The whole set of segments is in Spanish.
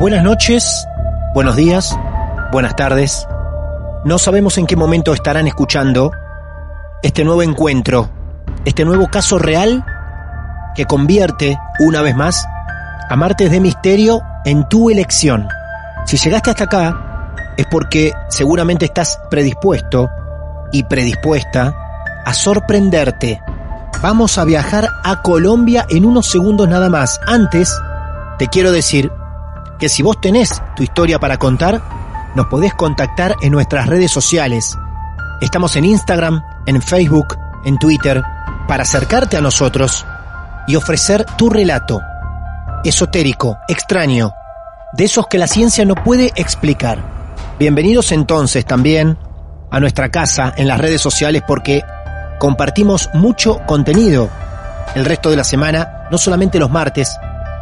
Buenas noches, buenos días, buenas tardes. No sabemos en qué momento estarán escuchando este nuevo encuentro, este nuevo caso real que convierte, una vez más, a Martes de Misterio en tu elección. Si llegaste hasta acá, es porque seguramente estás predispuesto y predispuesta a sorprenderte. Vamos a viajar a Colombia en unos segundos nada más. Antes, te quiero decir que si vos tenés tu historia para contar, nos podés contactar en nuestras redes sociales. Estamos en Instagram, en Facebook, en Twitter, para acercarte a nosotros y ofrecer tu relato, esotérico, extraño, de esos que la ciencia no puede explicar. Bienvenidos entonces también a nuestra casa en las redes sociales porque compartimos mucho contenido el resto de la semana, no solamente los martes,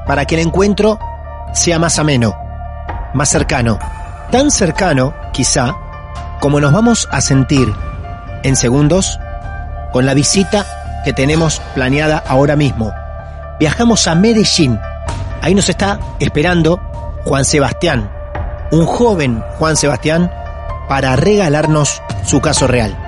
para que el encuentro sea más ameno, más cercano. Tan cercano, quizá, como nos vamos a sentir en segundos con la visita que tenemos planeada ahora mismo. Viajamos a Medellín. Ahí nos está esperando Juan Sebastián, un joven Juan Sebastián, para regalarnos su caso real.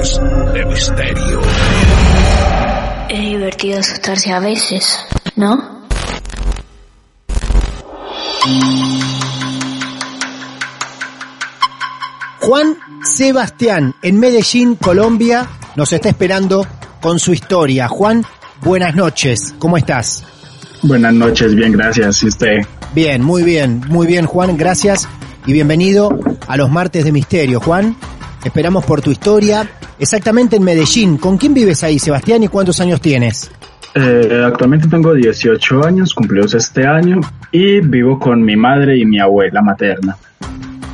De Misterio. Es divertido asustarse a veces, ¿no? Juan Sebastián, en Medellín, Colombia, nos está esperando con su historia. Juan, buenas noches, ¿cómo estás? Buenas noches, bien, gracias. ¿Y usted? Bien, muy bien, muy bien, Juan, gracias y bienvenido a los martes de misterio, Juan. Esperamos por tu historia. Exactamente en Medellín. ¿Con quién vives ahí, Sebastián, y cuántos años tienes? Eh, actualmente tengo 18 años, cumplidos este año, y vivo con mi madre y mi abuela materna.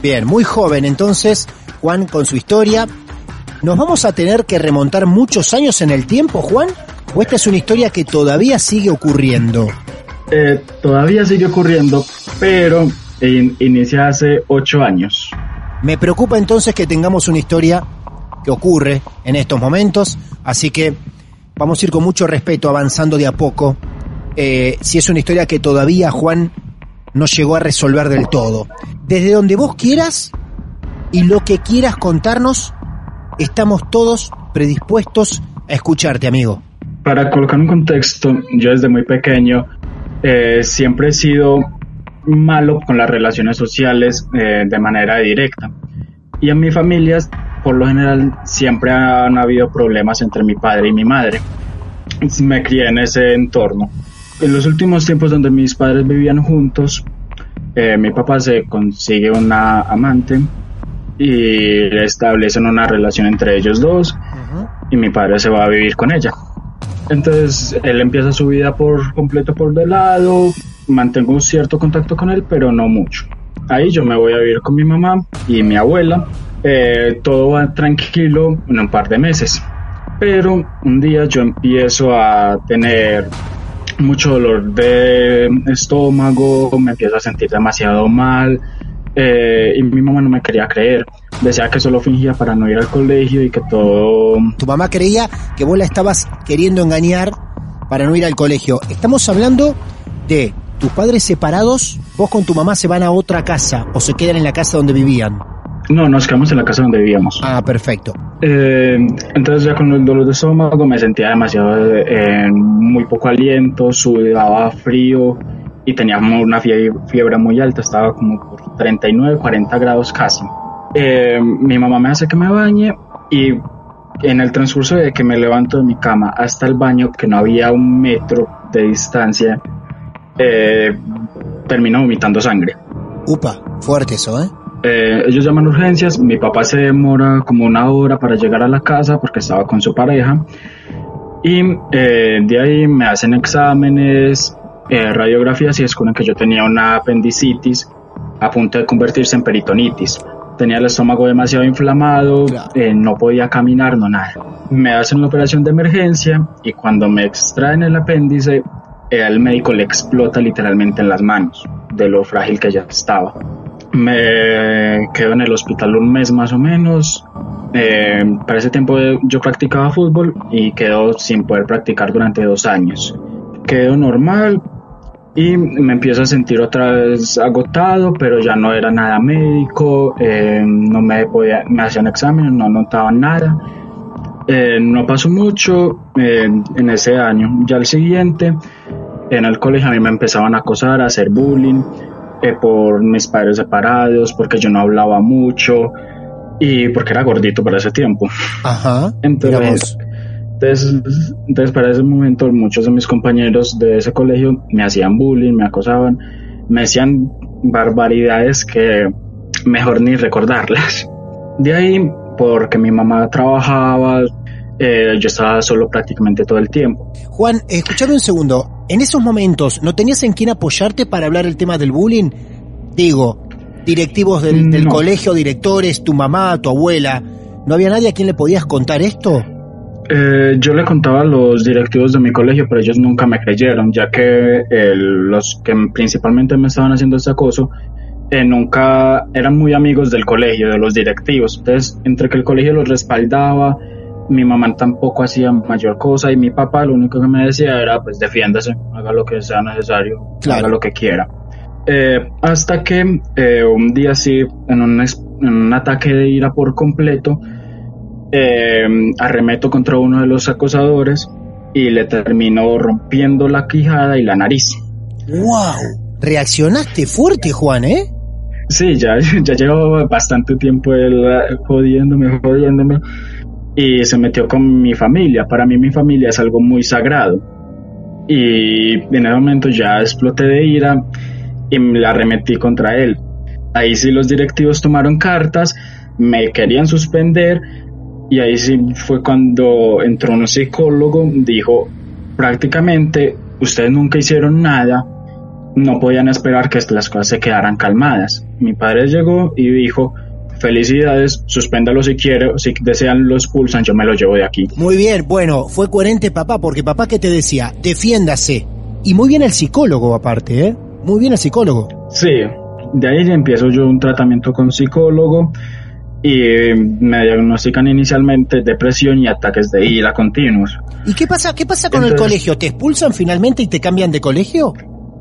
Bien, muy joven entonces, Juan, con su historia. ¿Nos vamos a tener que remontar muchos años en el tiempo, Juan? ¿O esta es una historia que todavía sigue ocurriendo? Eh, todavía sigue ocurriendo, pero in- inicia hace 8 años. Me preocupa entonces que tengamos una historia ocurre en estos momentos, así que vamos a ir con mucho respeto avanzando de a poco. Eh, si es una historia que todavía Juan no llegó a resolver del todo. Desde donde vos quieras y lo que quieras contarnos, estamos todos predispuestos a escucharte, amigo. Para colocar un contexto, yo desde muy pequeño eh, siempre he sido malo con las relaciones sociales eh, de manera directa. Y en mi familia, por lo general, siempre han habido problemas entre mi padre y mi madre. Me crié en ese entorno. En los últimos tiempos donde mis padres vivían juntos, eh, mi papá se consigue una amante y establecen una relación entre ellos dos y mi padre se va a vivir con ella. Entonces él empieza su vida por completo por de lado, mantengo un cierto contacto con él, pero no mucho. Ahí yo me voy a vivir con mi mamá y mi abuela eh, todo va tranquilo en un par de meses. Pero un día yo empiezo a tener mucho dolor de estómago, me empiezo a sentir demasiado mal eh, y mi mamá no me quería creer. Decía que solo fingía para no ir al colegio y que todo... Tu mamá creía que vos la estabas queriendo engañar para no ir al colegio. Estamos hablando de tus padres separados, vos con tu mamá se van a otra casa o se quedan en la casa donde vivían. No, nos quedamos en la casa donde vivíamos. Ah, perfecto. Eh, entonces ya con el dolor de estómago me sentía demasiado eh, muy poco aliento, sudaba frío y tenía una fiebre, muy alta, estaba como por 39, 40 grados casi. Eh, mi mamá me hace que me bañe y en el transcurso de que me levanto de mi cama hasta el baño, que no había un metro de distancia, eh, termino vomitando sangre. Upa, fuerte eso, ¿eh? ¿Eh? ellos llaman urgencias, mi papá se demora como una hora para llegar a la casa porque estaba con su pareja y eh, de ahí me hacen exámenes, eh, radiografías y descubren que yo tenía una apendicitis a punto de convertirse en peritonitis. Tenía el estómago demasiado inflamado, no podía caminar, no nada. Me hacen una operación de emergencia y cuando me extraen el apéndice, el médico le explota literalmente en las manos de lo frágil que ya estaba. Me quedo en el hospital un mes más o menos. Eh, para ese tiempo yo practicaba fútbol y quedo sin poder practicar durante dos años. Quedo normal y me empiezo a sentir otra vez agotado, pero ya no era nada médico, eh, no me podía, me hacían exámenes, no notaban nada. Eh, no pasó mucho en ese año. Ya el siguiente, en el colegio a mí me empezaban a acosar, a hacer bullying por mis padres separados, porque yo no hablaba mucho y porque era gordito para ese tiempo. Ajá. Entonces, entonces, entonces, para ese momento muchos de mis compañeros de ese colegio me hacían bullying, me acosaban, me hacían barbaridades que mejor ni recordarlas. De ahí, porque mi mamá trabajaba, eh, yo estaba solo prácticamente todo el tiempo. Juan, escúchame un segundo. En esos momentos, ¿no tenías en quién apoyarte para hablar el tema del bullying? Digo, directivos del, colegio, directores, tu mamá, tu abuela. ¿No había nadie a quien le podías contar esto? Eh, yo le contaba a los directivos de mi colegio, pero ellos nunca me creyeron, ya que los que principalmente me estaban haciendo ese acoso eh, nunca eran muy amigos del colegio, de los directivos. Entonces, entre que el colegio los respaldaba, mi mamá tampoco hacía mayor cosa y mi papá lo único que me decía era pues defiéndase, haga lo que sea necesario, haga lo que quiera. Eh, hasta que eh, un día sí, en un, en un, ataque de ira por completo, eh, arremeto contra uno de los acosadores y le terminó rompiendo la quijada y la nariz. ¡Wow! Reaccionaste fuerte, Juan, ¿eh? Sí, ya, ya llevo bastante tiempo jodiéndome, jodiéndome y se metió con mi familia. Para mí mi familia es algo muy sagrado. Y en ese momento ya exploté de ira y me la arremetí contra él. Ahí sí los directivos tomaron cartas, me querían suspender y ahí sí fue cuando entró un psicólogo, dijo prácticamente ustedes nunca hicieron nada, no podían esperar que las cosas se quedaran calmadas. Mi padre llegó y dijo, felicidades, suspéndalo si quiere, si desean lo expulsan, yo me lo llevo de aquí. Muy bien, bueno, fue coherente papá, porque papá que te decía, defiéndase. Y muy bien el psicólogo aparte, ¿eh? Muy bien el psicólogo. Sí, de ahí empiezo yo un tratamiento con psicólogo y me diagnostican inicialmente depresión y ataques de ira continuos. ¿Y qué pasa, qué pasa con el colegio? ¿Te expulsan finalmente y te cambian de colegio?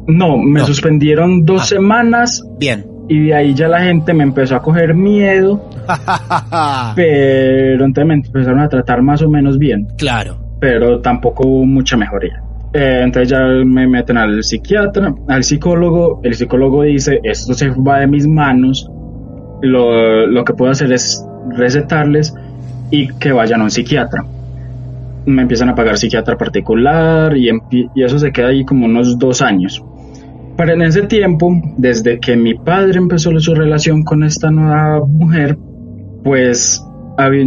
No, me suspendieron dos ah. semanas. Bien y de ahí ya la gente me empezó a coger miedo, pero entonces me empezaron a tratar más o menos bien. Claro. Pero tampoco hubo mucha mejoría. Eh, entonces ya me meten al psiquiatra, al psicólogo, el psicólogo dice, esto se va de mis manos, lo, lo que puedo hacer es recetarles y que vayan a un psiquiatra. Me empiezan a pagar psiquiatra particular y, y eso se queda ahí como unos dos años. Para en ese tiempo, desde que mi padre empezó su relación con esta nueva mujer, pues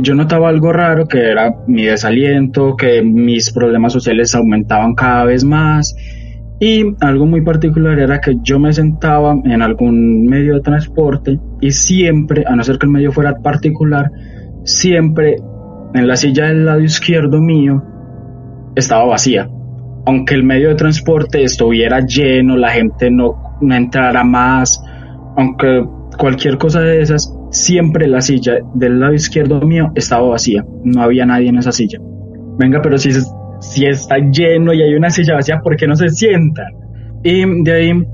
yo notaba algo raro que era mi desaliento, que mis problemas sociales aumentaban cada vez más Y algo muy particular era que yo me sentaba en algún medio de transporte y siempre, a no ser que el medio fuera particular, siempre en la silla del lado izquierdo mío estaba vacía. Aunque el medio de transporte estuviera lleno, la gente no, no entrara más, aunque cualquier cosa de esas, siempre la silla del lado izquierdo mío estaba vacía. No había nadie en esa silla. Venga, pero si, si está lleno y hay una silla vacía, ¿por qué no se sientan? Y de ahí,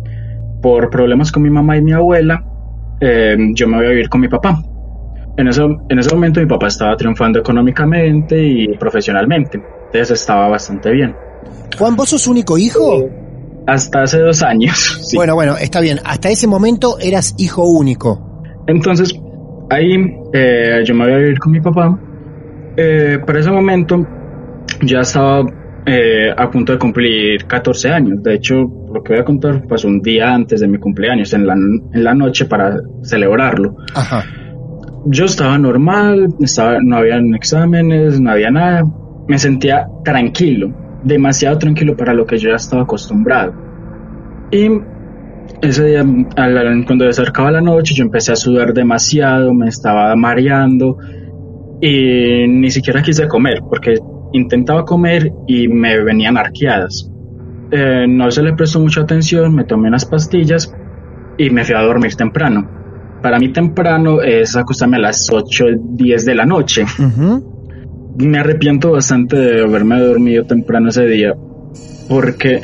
por problemas con mi mamá y mi abuela, eh, yo me voy a vivir con mi papá. En, eso, en ese momento mi papá estaba triunfando económicamente y profesionalmente, entonces estaba bastante bien. Juan, ¿vos sos único hijo? Hasta hace dos años. sí. Bueno, bueno, está bien. Hasta ese momento eras hijo único. Entonces, ahí eh, yo me voy a vivir con mi papá. Eh, para ese momento ya estaba eh, a punto de cumplir 14 años. De hecho, lo que voy a contar pues un día antes de mi cumpleaños, en la, en la noche para celebrarlo. Ajá. Yo estaba normal, estaba, no habían exámenes, no había nada. Me sentía tranquilo, demasiado tranquilo para lo que yo ya estaba acostumbrado. Y ese día, cuando acercaba la noche, yo empecé a sudar demasiado, me estaba mareando y ni siquiera quise comer porque intentaba comer y me venían arqueadas. Eh, no se le prestó mucha atención, me tomé unas pastillas y me fui a dormir temprano. Para mí temprano es acostarme a las 8, 10 de la noche. Me arrepiento bastante de haberme dormido temprano ese día porque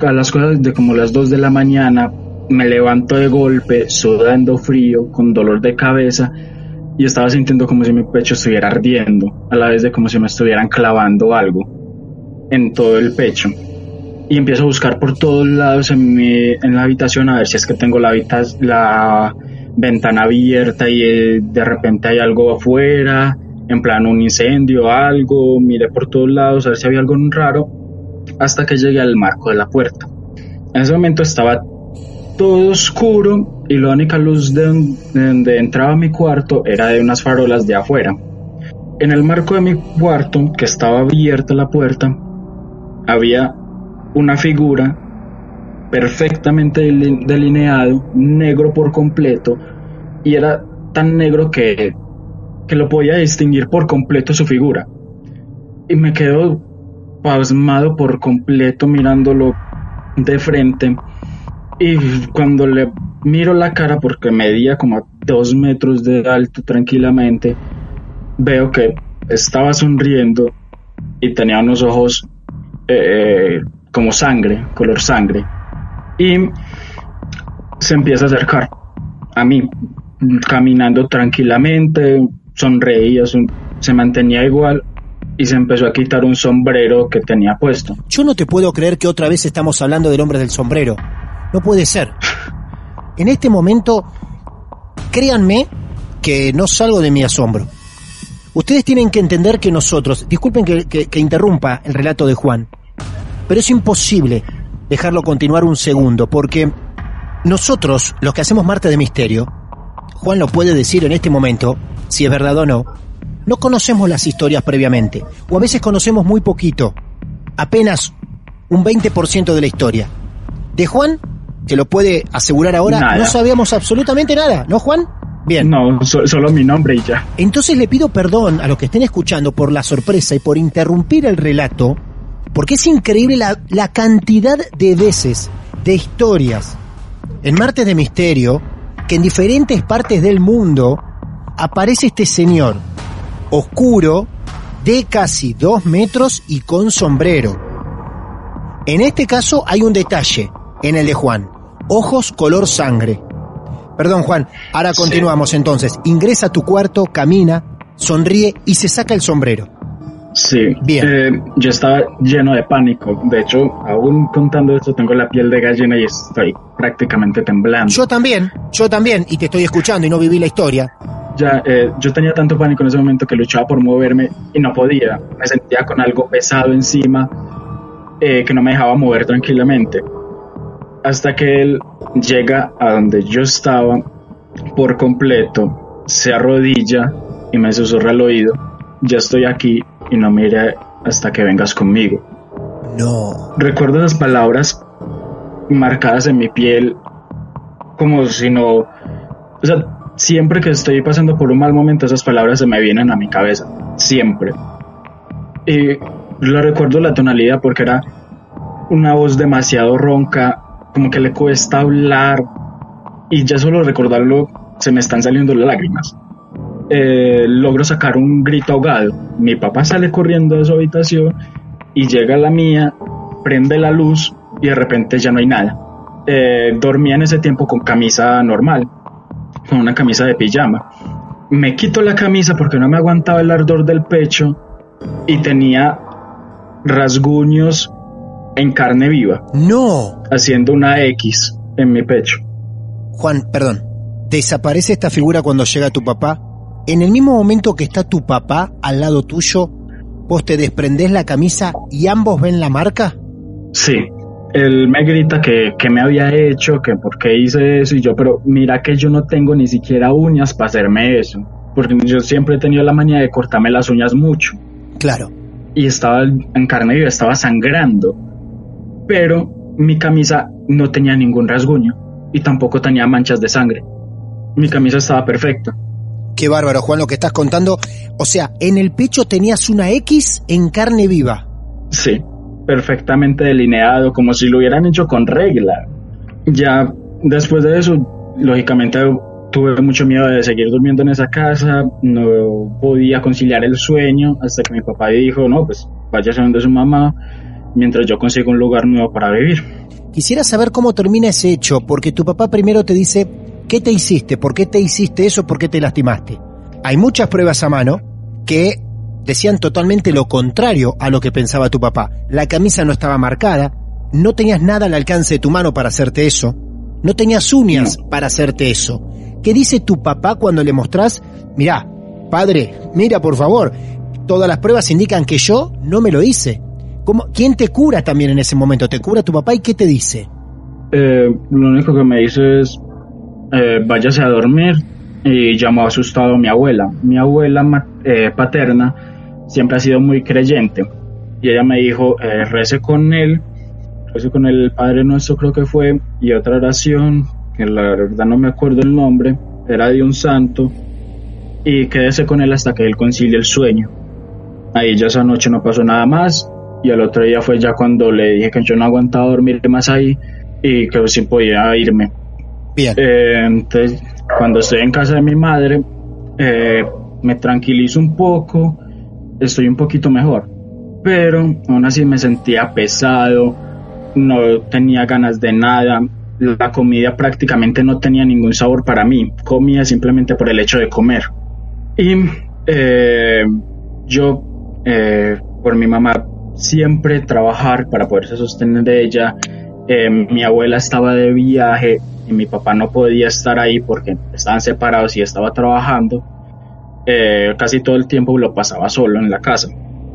a las cosas de como las 2 de la mañana me levanto de golpe, sudando frío, con dolor de cabeza y estaba sintiendo como si mi pecho estuviera ardiendo, a la vez de como si me estuvieran clavando algo en todo el pecho. Y empiezo a buscar por todos lados en, mi, en la habitación a ver si es que tengo la, la ventana abierta y eh, de repente hay algo afuera, en plan un incendio algo, miré por todos lados a ver si había algo raro, hasta que llegué al marco de la puerta. En ese momento estaba todo oscuro y la única luz de, don- de donde entraba mi cuarto era de unas farolas de afuera. En el marco de mi cuarto, que estaba abierta la puerta, había una figura perfectamente deli- delineado, negro por completo, y era tan negro que, que lo podía distinguir por completo su figura. Y me quedo pasmado por completo mirándolo de frente. Y cuando le miro la cara, porque medía como a dos metros de alto tranquilamente, veo que estaba sonriendo y tenía unos ojos eh, como sangre, color sangre. Y se empieza a acercar a mí, caminando tranquilamente, sonreía, son- se mantenía igual y se empezó a quitar un sombrero que tenía puesto. Yo no te puedo creer que otra vez estamos hablando del hombre del sombrero. No puede ser. En este momento, créanme que no salgo de mi asombro. Ustedes tienen que entender que nosotros, disculpen que, que- que interrumpa el relato de Juan, pero es imposible dejarlo continuar un segundo, porque nosotros, los que hacemos Marte de Misterio, Juan lo puede decir en este momento, si es verdad o no, no conocemos las historias previamente, o a veces conocemos muy poquito, apenas un 20% de la historia. De Juan, que lo puede asegurar ahora, Nada. no sabíamos absolutamente nada, ¿no, Juan? Bien. No, so- solo mi nombre y ya. Entonces le pido perdón a los que estén escuchando por la sorpresa y por interrumpir el relato, porque es increíble la, la cantidad de veces, de historias, en Martes de Misterio, que en diferentes partes del mundo aparece este señor, oscuro, de casi dos metros y con sombrero. En este caso hay un detalle, en el de Juan, ojos color sangre. Perdón, Juan. Ahora continuamos entonces. Ingresa a tu cuarto, camina, sonríe y se saca el sombrero. Sí. Bien. Eh, yo estaba lleno de pánico. De hecho, aún contando esto, tengo la piel de gallina y estoy prácticamente temblando. Yo también, yo también, y te estoy escuchando y no viví la historia. Ya, eh, yo tenía tanto pánico en ese momento que luchaba por moverme y no podía. Me sentía con algo pesado encima eh, que no me dejaba mover tranquilamente. Hasta que él llega a donde yo estaba por completo, se arrodilla y me susurra al oído, ya estoy aquí y no mire hasta que vengas conmigo. No. Recuerdo esas palabras marcadas en mi piel como si no... O sea, siempre que estoy pasando por un mal momento esas palabras se me vienen a mi cabeza, siempre. Y lo recuerdo la tonalidad porque era una voz demasiado ronca, como que le cuesta hablar y ya solo recordarlo se me están saliendo las lágrimas. Eh, logro sacar un grito ahogado. Mi papá sale corriendo de su habitación y llega a la mía, prende la luz y de repente ya no hay nada. Eh, dormía en ese tiempo con camisa normal, con una camisa de pijama. Me quito la camisa porque no me aguantaba el ardor del pecho y tenía rasguños en carne viva. No. Haciendo una X en mi pecho. Juan, perdón. ¿Desaparece esta figura cuando llega tu papá? En el mismo momento que está tu papá al lado tuyo, vos te desprendés la camisa y ambos ven la marca? Sí. Él me grita que, que me había hecho, que por qué hice eso, y yo, pero mira que yo no tengo ni siquiera uñas para hacerme eso, porque yo siempre he tenido la manía de cortarme las uñas mucho. Claro. Y estaba en carne viva, estaba sangrando, pero mi camisa no tenía ningún rasguño y tampoco tenía manchas de sangre. Mi camisa estaba perfecta. Qué bárbaro, Juan, lo que estás contando. O sea, en el pecho tenías una X en carne viva. Sí, perfectamente delineado, como si lo hubieran hecho con regla. Ya después de eso, lógicamente tuve mucho miedo de seguir durmiendo en esa casa, no podía conciliar el sueño hasta que mi papá dijo, no, pues váyase donde su mamá mientras yo consigo un lugar nuevo para vivir. Quisiera saber cómo termina ese hecho, porque tu papá primero te dice, ¿qué te hiciste? ¿Por qué te hiciste eso? ¿Por qué te lastimaste? Hay muchas pruebas a mano que decían totalmente lo contrario a lo que pensaba tu papá. La camisa no estaba marcada, no tenías nada al alcance de tu mano para hacerte eso, no tenías uñas para hacerte eso. ¿Qué dice tu papá cuando le mostrás? Mirá, padre, mira por favor, todas las pruebas indican que yo no me lo hice. ¿Cómo, ¿Quién te cura también en ese momento? ¿Te cura tu papá y qué te dice? Eh, lo único que me dice es, eh, váyase a dormir y llamó asustado a mi abuela. Mi abuela eh, paterna siempre ha sido muy creyente y ella me dijo, eh, rece con él, rece con el Padre Nuestro creo que fue, y otra oración, que la verdad no me acuerdo el nombre, era de un santo, y quédese con él hasta que él concilie el sueño. Ahí ya esa noche no pasó nada más, y al otro día fue ya cuando le dije que yo no aguantaba dormir más ahí y que sí podía irme. Bien. Eh, entonces, cuando estoy en casa de mi madre, eh, me tranquilizo un poco, estoy un poquito mejor, pero aún así me sentía pesado, no tenía ganas de nada, la comida prácticamente no tenía ningún sabor para mí, comía simplemente por el hecho de comer. Y eh, yo, por mi mamá, siempre trabajar para poderse sostener de ella. Eh, mi abuela estaba de viaje y mi papá no podía estar ahí porque estaban separados y estaba trabajando. Eh, casi todo el tiempo lo pasaba solo en la casa.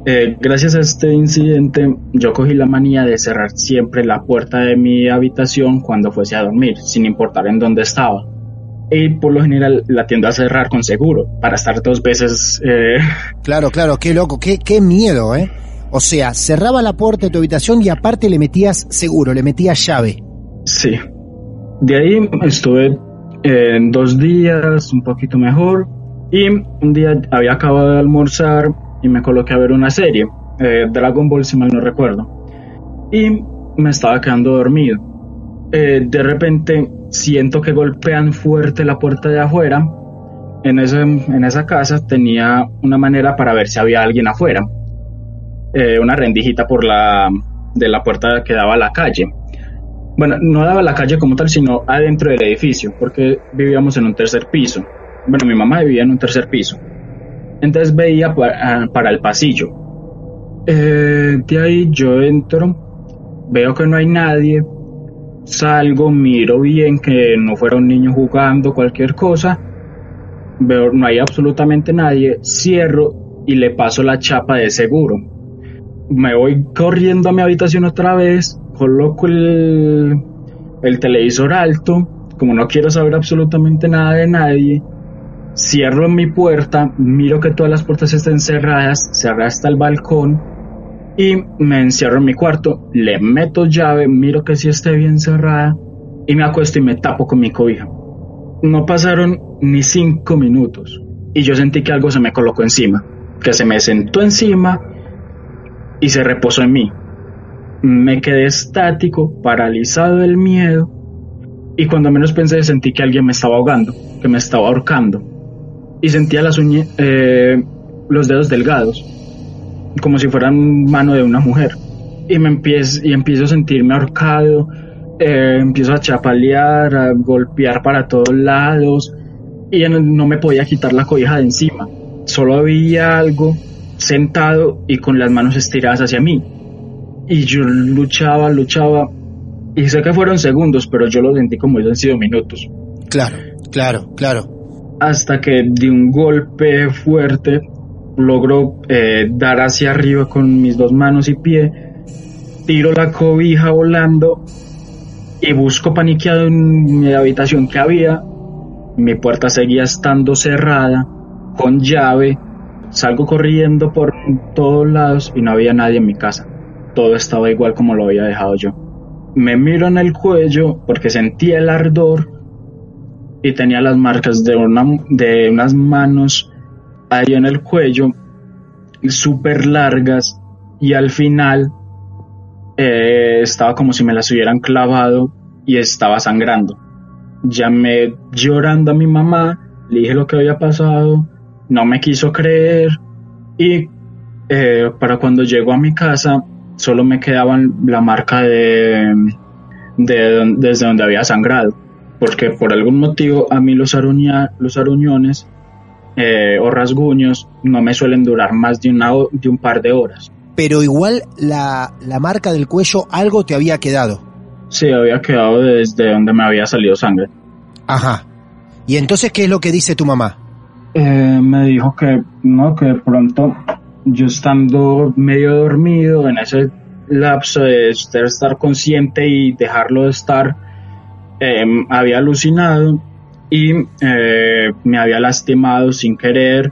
Eh, gracias a este incidente yo cogí la manía de cerrar siempre la puerta de mi habitación cuando fuese a dormir, sin importar en dónde estaba. Y por lo general la tiendo a cerrar con seguro, para estar dos veces... Claro, claro, qué loco, qué, qué miedo, ¿eh? O sea, cerraba la puerta de tu habitación y aparte le metías seguro, le metías llave. Sí. De ahí estuve en dos días, un poquito mejor. Y un día había acabado de almorzar y me coloqué a ver una serie, eh, Dragon Ball si mal no recuerdo. Y me estaba quedando dormido. Eh, de repente siento que golpean fuerte la puerta de afuera. En, ese, en esa casa tenía una manera para ver si había alguien afuera eh, una rendijita por la de la puerta que daba a la calle. Bueno, no daba a la calle como tal, sino adentro del edificio, porque vivíamos en un tercer piso. Bueno, mi mamá vivía en un tercer piso. Entonces veía para, para el pasillo. Eh, de ahí yo entro, veo que no hay nadie, salgo, miro bien que no fuera un niño jugando, cualquier cosa. Veo, no hay absolutamente nadie, cierro y le paso la chapa de seguro me voy corriendo a mi habitación otra vez, coloco el, el televisor alto, como no quiero saber absolutamente nada de nadie, cierro mi puerta, miro que todas las puertas estén cerradas, cerré hasta el balcón y me encierro en mi cuarto, le meto llave, miro que sí esté bien cerrada y me acuesto y me tapo con mi cobija. No pasaron ni cinco minutos y yo sentí que algo se me colocó encima, que se me sentó encima y se reposó en mí. Me quedé estático, paralizado del miedo y cuando menos pensé sentí que alguien me estaba ahogando, que me estaba ahorcando y sentía las uñas, eh, los dedos delgados, como si fueran mano de una mujer y me empiezo, y empiezo a sentirme ahorcado, eh, empiezo a chapalear, a golpear para todos lados y no me podía quitar la cobija de encima. Solo había algo sentado y con las manos estiradas hacia mí. Y yo luchaba, luchaba. Y sé que fueron segundos, pero yo lo sentí como si han sido minutos. Claro, claro, claro. Hasta que de un golpe fuerte logro eh, dar hacia arriba con mis dos manos y pie, tiro la cobija volando y busco paniqueado en mi habitación que había. Mi puerta seguía estando cerrada, con llave. Salgo corriendo por todos lados y no había nadie en mi casa. Todo estaba igual como lo había dejado yo. Me miro en el cuello porque sentía el ardor y tenía las marcas de, una, de unas manos ahí en el cuello, súper largas y al final eh, estaba como si me las hubieran clavado y estaba sangrando. Llamé llorando a mi mamá, le dije lo que había pasado, no me quiso creer y eh, para cuando llegó a mi casa solo me quedaban la marca de, de desde donde había sangrado, porque por algún motivo a mí los, aruña, los aruñones eh, o rasguños no me suelen durar más de, una, de un par de horas pero igual la, la marca del cuello algo te había quedado. Sí, había quedado desde donde me había salido sangre. Ajá. ¿Y entonces qué es lo que dice tu mamá? Eh, me dijo que no, que de pronto yo estando medio dormido en ese lapso de estar consciente y dejarlo de estar, em, había alucinado y eh, me había lastimado sin querer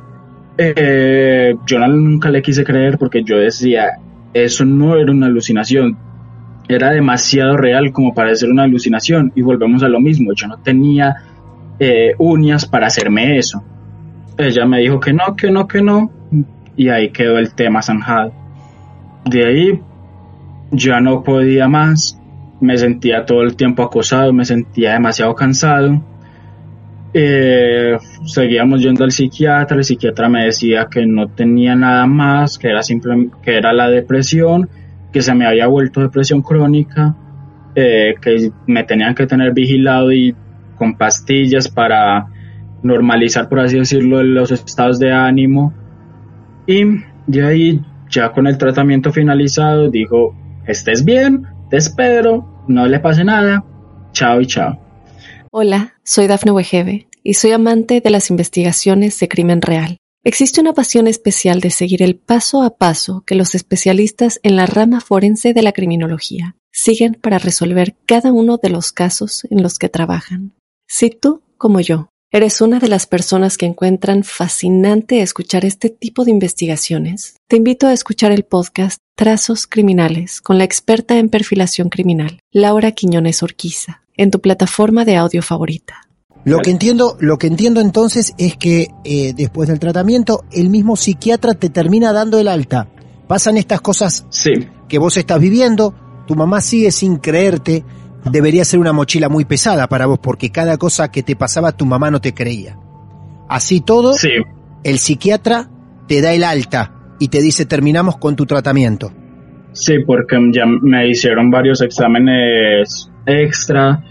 eh, yo nunca le quise creer porque yo decía, eso no era una alucinación, era demasiado real como para ser una alucinación y volvemos a lo mismo, yo no tenía eh, uñas para hacerme eso. Ella me dijo que no, que no, que no y ahí quedó el tema zanjado. De ahí ya no podía más, me sentía todo el tiempo acosado, me sentía demasiado cansado eh, seguíamos yendo al psiquiatra, el psiquiatra me decía que no tenía nada más, que era simplemente que era la depresión, que se me había vuelto depresión crónica, eh, que me tenían que tener vigilado y con pastillas para normalizar, por así decirlo, los estados de ánimo. Y de ahí, ya con el tratamiento finalizado, dijo, estés bien, te espero, no le pase nada, chao y chao. Hola, soy Dafne Wegebe y soy amante de las investigaciones de crimen real. Existe una pasión especial de seguir el paso a paso que los especialistas en la rama forense de la criminología siguen para resolver cada uno de los casos en los que trabajan. Si tú, como yo, eres una de las personas que encuentran fascinante escuchar este tipo de investigaciones, te invito a escuchar el podcast Trazos Criminales con la experta en perfilación criminal, Laura Quiñones Orquiza en tu plataforma de audio favorita. Lo que entiendo, lo que entiendo entonces es que eh, después del tratamiento, el mismo psiquiatra te termina dando el alta. Pasan estas cosas que vos estás viviendo, tu mamá sigue sin creerte, debería ser una mochila muy pesada para vos, porque cada cosa que te pasaba tu mamá no te creía. Así todo, el psiquiatra te da el alta y te dice terminamos con tu tratamiento. Sí, porque ya me hicieron varios exámenes extra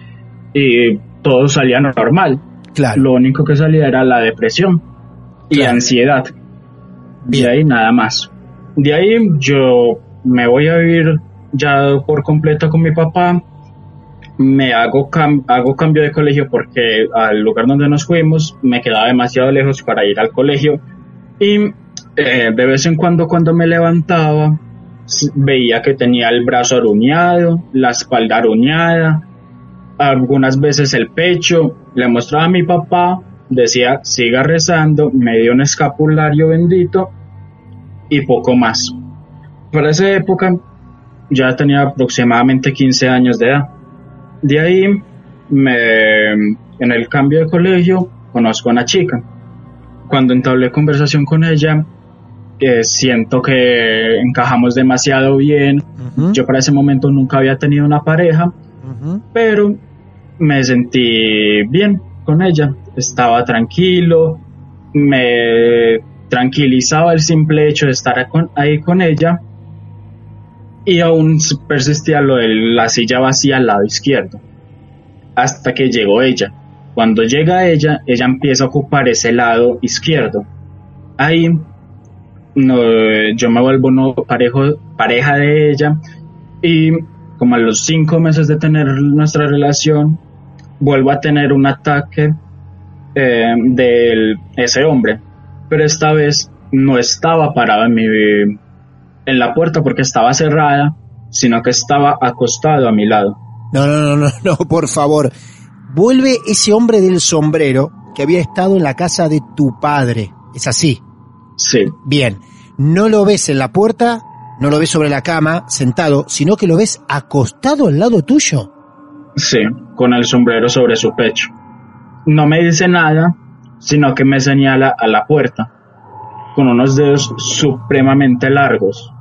y todo salía normal. Claro. Lo único que salía era la depresión y ansiedad. De ahí nada más. De ahí yo me voy a vivir ya por completo con mi papá. Me hago, hago cambio de colegio porque al lugar donde nos fuimos me quedaba demasiado lejos para ir al colegio. Y eh, de vez en cuando cuando me levantaba veía que tenía el brazo aruñado, la espalda aruñada, algunas veces el pecho, le mostraba a mi papá, decía siga rezando, me dio un escapulario bendito y poco más. Para esa época ya tenía aproximadamente 15 años de edad. De ahí, me, en el cambio de colegio, conozco a una chica. Cuando entablé conversación con ella, eh, siento que encajamos demasiado bien. Yo para ese momento nunca había tenido una pareja, pero me sentí bien con ella. Estaba tranquilo, me tranquilizaba el simple hecho de estar ahí con ella y aún persistía lo de la silla vacía al lado izquierdo. Hasta que llegó ella. Cuando llega ella, ella empieza a ocupar ese lado izquierdo. Ahí no, yo me vuelvo no parejo, pareja de ella y como a los cinco meses de tener nuestra relación, vuelvo a tener un ataque eh, de ese hombre. Pero esta vez no estaba parado en mi en la puerta porque estaba cerrada, sino que estaba acostado a mi lado. No, no, no, no, no, por favor. Vuelve ese hombre del sombrero que había estado en la casa de tu padre. ¿Es así? Sí. Bien. No lo ves en la puerta, no lo ves sobre la cama, sentado, sino que lo ves acostado al lado tuyo. Sí, con el sombrero sobre su pecho. No me dice nada, sino que me señala a la puerta, con unos dedos supremamente largos.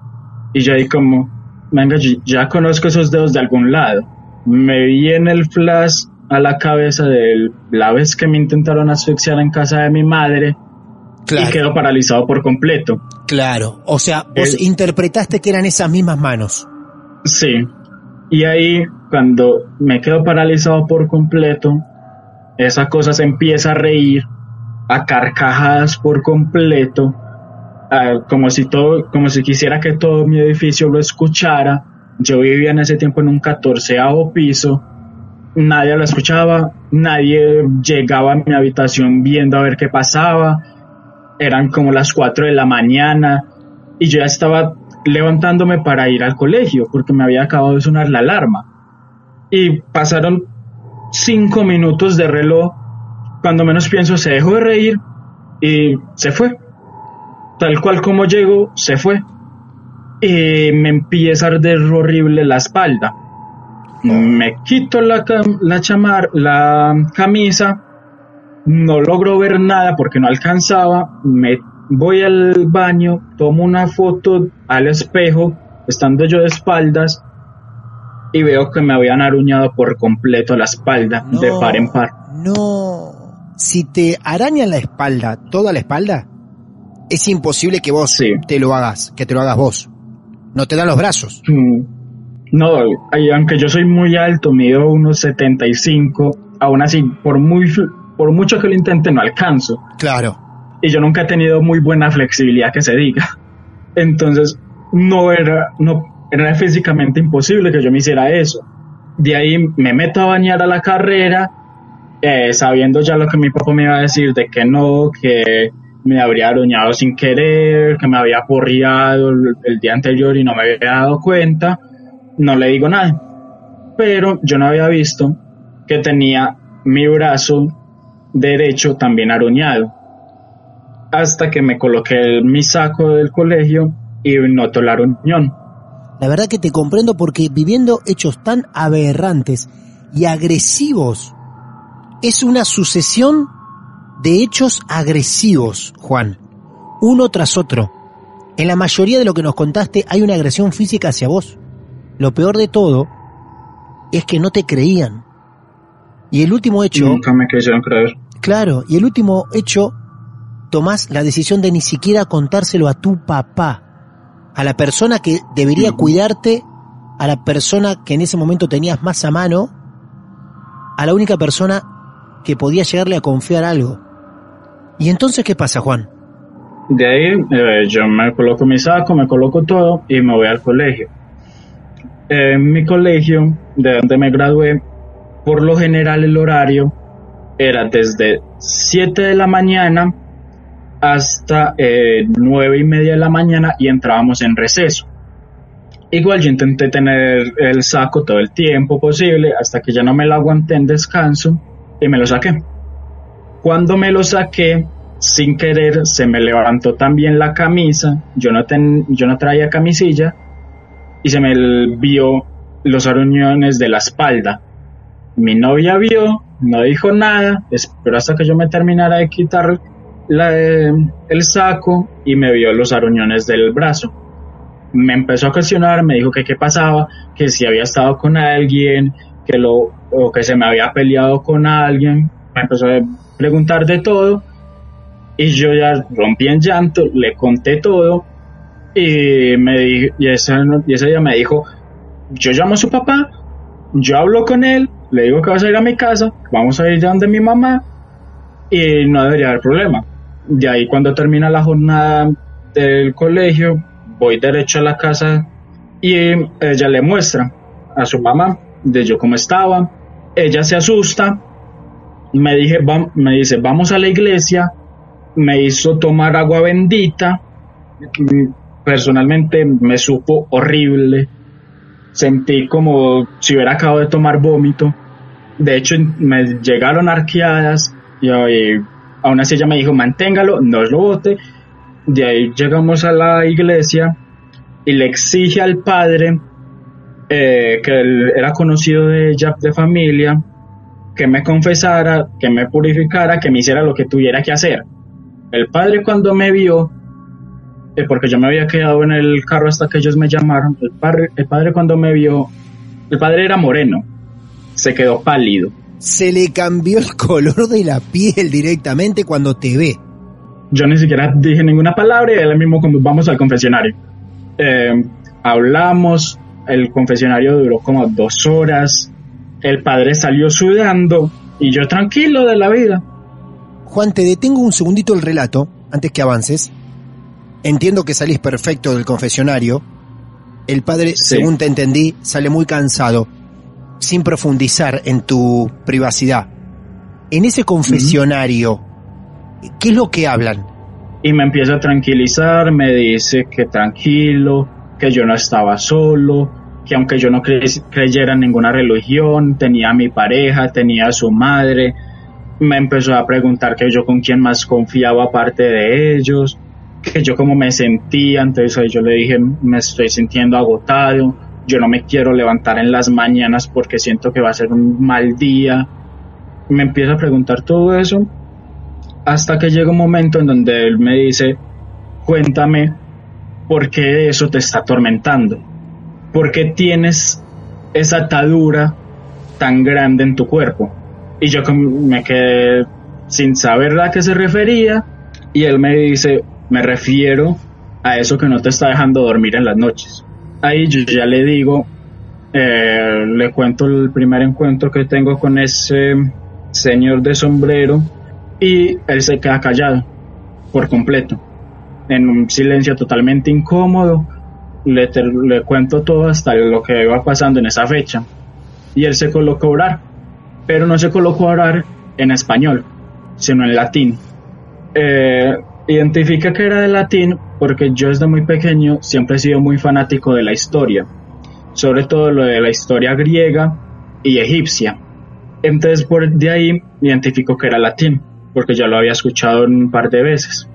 Y yo ahí como, venga, ya conozco esos dedos de algún lado. Me vi en el flash a la cabeza de la vez que me intentaron asfixiar en casa de mi madre y quedo paralizado por completo. Claro, o sea, vos interpretaste que eran esas mismas manos. Sí, y ahí cuando me quedo paralizado por completo, esa cosa se empieza a reír a carcajadas por completo como si todo, como si quisiera que todo mi edificio lo escuchara. Yo vivía en ese tiempo en un catorceavo piso. Nadie lo escuchaba, nadie llegaba a mi habitación viendo a ver qué pasaba. Eran como las 4 de la mañana y yo ya estaba levantándome para ir al colegio porque me había acabado de sonar la alarma. Y pasaron cinco minutos de reloj. Cuando menos pienso, se dejó de reír y se fue tal cual como llego, se fue. Y me empieza a arder horrible la espalda. Me quito la, la chamar, la camisa, no logro ver nada porque no alcanzaba, me voy al baño, tomo una foto al espejo, estando yo de espaldas, y veo que me habían aruñado por completo la espalda, de par en par. No, si te araña la espalda, toda la espalda, es imposible que vos te lo hagas, que te lo hagas vos. No te dan los brazos. Mm. No, aunque yo soy muy alto, mido unos 75, aún así, por, muy, por mucho que lo intente, no alcanzo. Claro. Y yo nunca he tenido muy buena flexibilidad, que se diga. Entonces, no era, no, era físicamente imposible que yo me hiciera eso. De ahí me meto a bañar a la carrera, eh, sabiendo ya lo que mi papá me iba a decir de que no, que me habría aruñado sin querer, que me había porriado el, día anterior y no me había dado cuenta, no le digo nada. Pero yo no había visto que tenía mi brazo derecho también aruñado. Hasta que me coloqué mi saco del colegio y noto la aruñón. La verdad que te comprendo porque viviendo hechos tan aberrantes y agresivos, es una sucesión de hechos agresivos, Juan, uno tras otro. En la mayoría de lo que nos contaste hay una agresión física hacia vos. Lo peor de todo es que no te creían. Y el último hecho... Nunca me quisieron creer. Claro, y el último hecho, tomás la decisión de ni siquiera contárselo a tu papá, a la persona que debería cuidarte, a la persona que en ese momento tenías más a mano, a la única persona que podía llegarle a confiar algo. ¿Y entonces qué pasa, Juan? De ahí eh, yo me coloco mi saco, me coloco todo y me voy al colegio. En mi colegio, de donde me gradué, por lo general el horario era desde 7 de la mañana hasta eh, 9 y media de la mañana y entrábamos en receso. Igual yo intenté tener el saco todo el tiempo posible hasta que ya no me lo aguanté en descanso y me lo saqué. Cuando me lo saqué, sin querer se me levantó también la camisa, yo no, ten, yo no traía camisilla y se me vio los aruñones de la espalda. Mi novia vio, no dijo nada, esperó hasta que yo me terminara de quitar el saco y me vio los aruñones del brazo. Me empezó a cuestionar, me dijo que qué pasaba, que si había estado con alguien, que lo, o que se me había peleado con alguien. Me empezó a preguntar de todo y yo ya rompí en llanto, le conté todo y, me y, ese, y ese día me dijo, yo llamo a su papá, yo hablo con él, le digo que vas a ir a mi casa, vamos a ir donde mi mamá y no debería haber problema. De ahí cuando termina la jornada del colegio, voy derecho a la casa y ella le muestra a su mamá de yo cómo estaba. Ella se asusta, me, dije, me dice, vamos a la iglesia, me hizo tomar agua bendita, personalmente me supo horrible, sentí como si hubiera acabado de tomar vómito, de hecho me llegaron arqueadas y, aún así ella me dijo manténgalo, no lo bote, de ahí llegamos a la iglesia y le exige al padre eh, que era conocido de ella de familia que me confesara, que me purificara, que me hiciera lo que tuviera que hacer. El padre cuando me vio, eh, porque yo me había quedado en el carro hasta que ellos me llamaron, el padre, el padre cuando me vio, el padre era moreno, se quedó pálido. Se le cambió el color de la piel directamente cuando te ve. Yo ni siquiera dije ninguna palabra y él mismo como vamos al confesionario. Eh, hablamos, el confesionario duró como dos horas, el padre salió sudando y yo tranquilo de la vida. Juan, te detengo un segundito el relato, antes que avances. Entiendo que salís perfecto del confesionario. El padre, según te entendí, sale muy cansado, sin profundizar en tu privacidad. En ese confesionario, ¿qué es lo que hablan? Y me empieza a tranquilizar, me dice que tranquilo, que yo no estaba solo, que aunque yo no creyera en ninguna religión, tenía a mi pareja, tenía a su madre, me empezó a preguntar que yo con quién más confiaba aparte de ellos, que yo cómo me sentía, entonces yo le dije, me estoy sintiendo agotado, yo no me quiero levantar en las mañanas porque siento que va a ser un mal día. Me empieza a preguntar todo eso hasta que llega un momento en donde él me dice, cuéntame por qué eso te está atormentando, por qué tienes esa atadura tan grande en tu cuerpo. Y yo me quedé sin saber a qué se refería y él me dice, me refiero a eso que no te está dejando dormir en las noches. Ahí yo ya le digo, eh, le cuento el primer encuentro que tengo con ese señor de sombrero y él se queda callado por completo, en un silencio totalmente incómodo. Le, cuento todo hasta lo que iba pasando en esa fecha y él se colocó a orar pero no se colocó a orar en español, sino en latín. Eh, identifica que era de latín porque yo desde muy pequeño siempre he sido muy fanático de la historia, sobre todo lo de la historia griega y egipcia. Entonces por de ahí identifico que era latín, porque ya lo había escuchado un par de veces.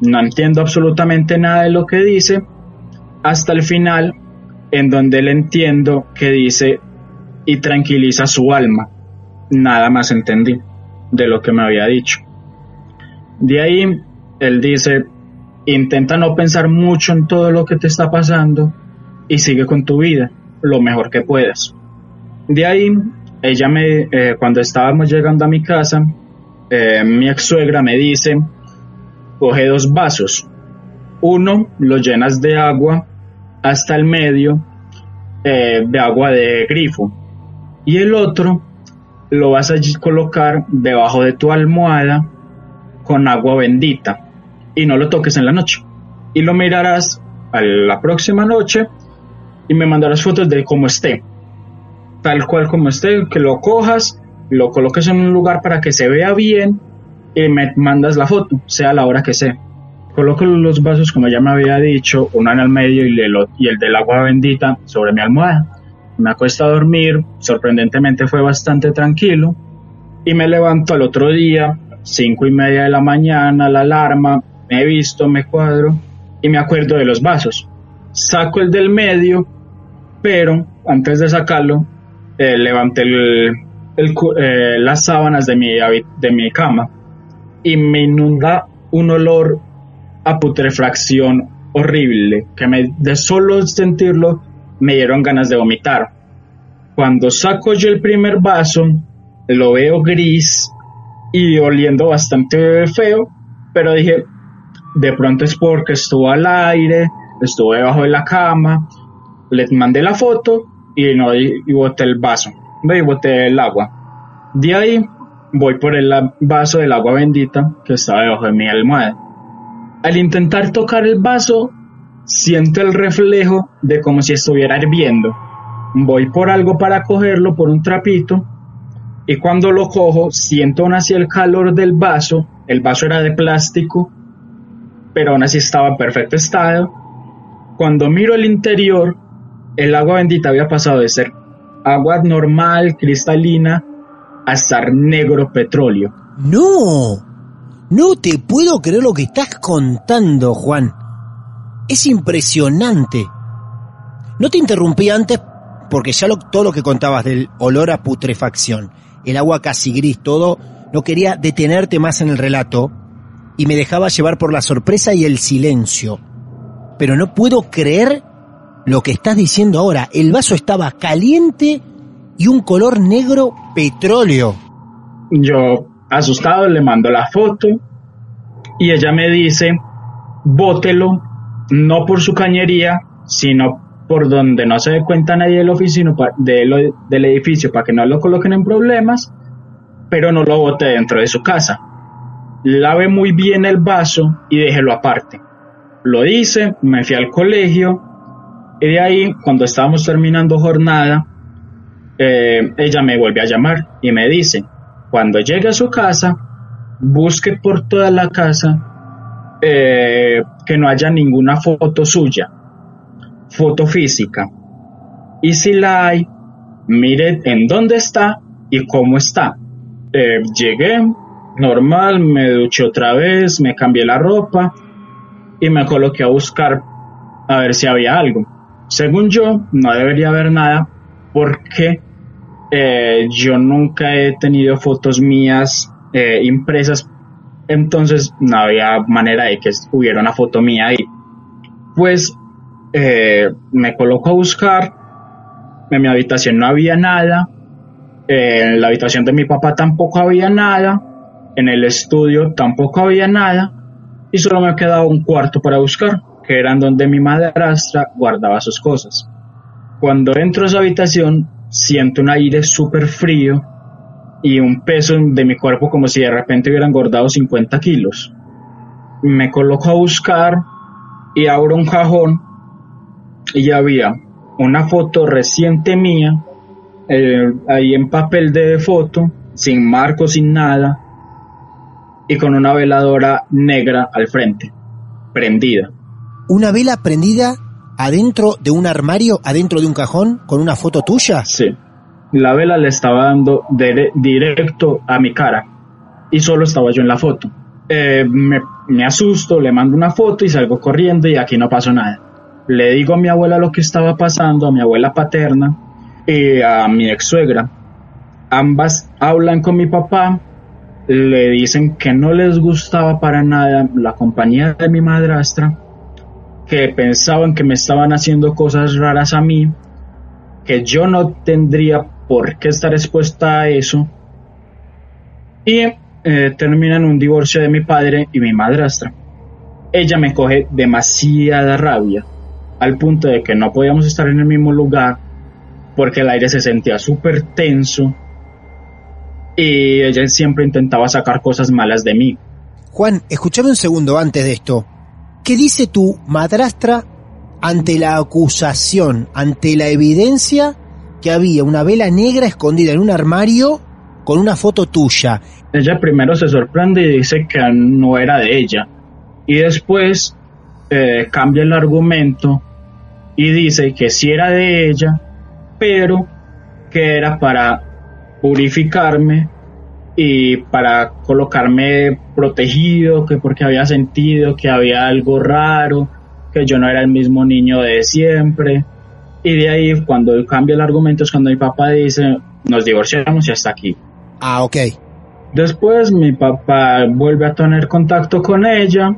No entiendo absolutamente nada de lo que dice, hasta el final, en donde le entiendo que dice y tranquiliza su alma nada más entendí de lo que me había dicho. De ahí, él dice, intenta no pensar mucho en todo lo que te está pasando y sigue con tu vida lo mejor que puedas. De ahí, ella me, eh, cuando estábamos llegando a mi casa, eh, mi ex suegra me dice, coge dos vasos, uno lo llenas de agua hasta el medio eh, de agua de grifo y el otro lo vas a colocar debajo de tu almohada con agua bendita y no lo toques en la noche. Y lo mirarás a la próxima noche y me mandarás fotos de cómo esté. Tal cual como esté, que lo cojas, lo coloques en un lugar para que se vea bien y me mandas la foto, sea la hora que sea. Coloco los vasos, como ya me había dicho, uno en el medio y el, y el del agua bendita sobre mi almohada me acuesto a dormir, sorprendentemente fue bastante tranquilo y me levanto al otro día cinco y media de la mañana, la alarma, me he visto, me cuadro y me acuerdo de los vasos. Saco el del medio, pero antes de sacarlo, eh, levanté eh, las sábanas de mi, de mi cama y me inunda un olor a putrefacción horrible que me, de solo sentirlo me dieron ganas de vomitar. Cuando saco yo el primer vaso, lo veo gris y oliendo bastante feo, pero dije, de pronto es porque estuvo al aire, estuvo debajo de la cama, le mandé la foto y no y, boté el vaso, y boté el agua. De ahí voy por el vaso del agua bendita que estaba debajo de mi almohada. Al intentar tocar el vaso, siento el reflejo de como si estuviera hirviendo. Voy por algo para cogerlo, por un trapito, y cuando lo cojo, siento aún así el calor del vaso. El vaso era de plástico, pero aún así estaba en perfecto estado. Cuando miro el interior, el agua bendita había pasado de ser agua normal, cristalina, a estar negro petróleo. No, no te puedo creer lo que estás contando, Juan. Es impresionante. No te interrumpí antes porque ya todo lo que contabas del olor a putrefacción, el agua casi gris, todo, no quería detenerte más en el relato y me dejaba llevar por la sorpresa y el silencio. Pero no puedo creer lo que estás diciendo ahora. El vaso estaba caliente y un color negro petróleo. Yo, asustado, le mando la foto y ella me dice, bótelo, no por su cañería, sino por donde no se dé cuenta nadie del, oficino, del edificio para que no lo coloquen en problemas, pero no lo bote dentro de su casa. Lave muy bien el vaso y déjelo aparte. Lo dice, me fui al colegio y de ahí, cuando estábamos terminando jornada, eh, ella me vuelve a llamar y me dice, cuando llegue a su casa, busque por toda la casa eh, que no haya ninguna foto suya, foto física. Y si la hay, mire en dónde está y cómo está. Eh, llegué, normal, me duché otra vez, me cambié la ropa y me coloqué a buscar a ver si había algo. Según yo, no debería haber nada porque eh, yo nunca he tenido fotos mías eh, impresas, entonces no había manera de que hubiera una foto mía ahí. Pues eh, me coloco a buscar, en mi habitación no había nada, en la habitación de mi papá tampoco había nada, en el estudio tampoco había nada, y solo me quedaba un cuarto para buscar, que era donde mi madrastra guardaba sus cosas. Cuando entro a esa habitación, siento un aire súper frío y un peso de mi cuerpo como si de repente hubiera engordado 50 kilos. Me coloco a buscar y abro un cajón y había una foto reciente mía, eh, ahí en papel de foto, sin marco, sin nada, y con una veladora negra al frente, prendida. ¿Una vela prendida adentro de un armario, adentro de un cajón, con una foto tuya? Sí. La vela le estaba dando directo a mi cara y solo estaba yo en la foto. Eh, me, me asusto, le mando una foto y salgo corriendo y aquí no pasó nada. Le digo a mi abuela lo que estaba pasando, a mi abuela paterna y a mi ex suegra. Ambas hablan con mi papá, le dicen que no les gustaba para nada la compañía de mi madrastra que pensaban que me estaban haciendo cosas raras a mí, que yo no tendría por qué estar expuesta a eso, y eh, terminan un divorcio de mi padre y mi madrastra. Ella me coge demasiada rabia, al punto de que no podíamos estar en el mismo lugar, porque el aire se sentía súper tenso, y ella siempre intentaba sacar cosas malas de mí. Juan, escúchame un segundo antes de esto. ¿Qué dice tu madrastra ante la acusación, ante la evidencia que había una vela negra escondida en un armario con una foto tuya? Ella primero se sorprende y dice que no era de ella. Y después eh, cambia el argumento y dice que sí era de ella, pero que era para purificarme y para colocarme protegido, que porque había sentido que había algo raro, que yo no era el mismo niño de siempre. Y de ahí, cuando cambia el argumento, es cuando mi papá dice, nos divorciamos y hasta aquí. Ah, ok. Después mi papá vuelve a tener contacto con ella,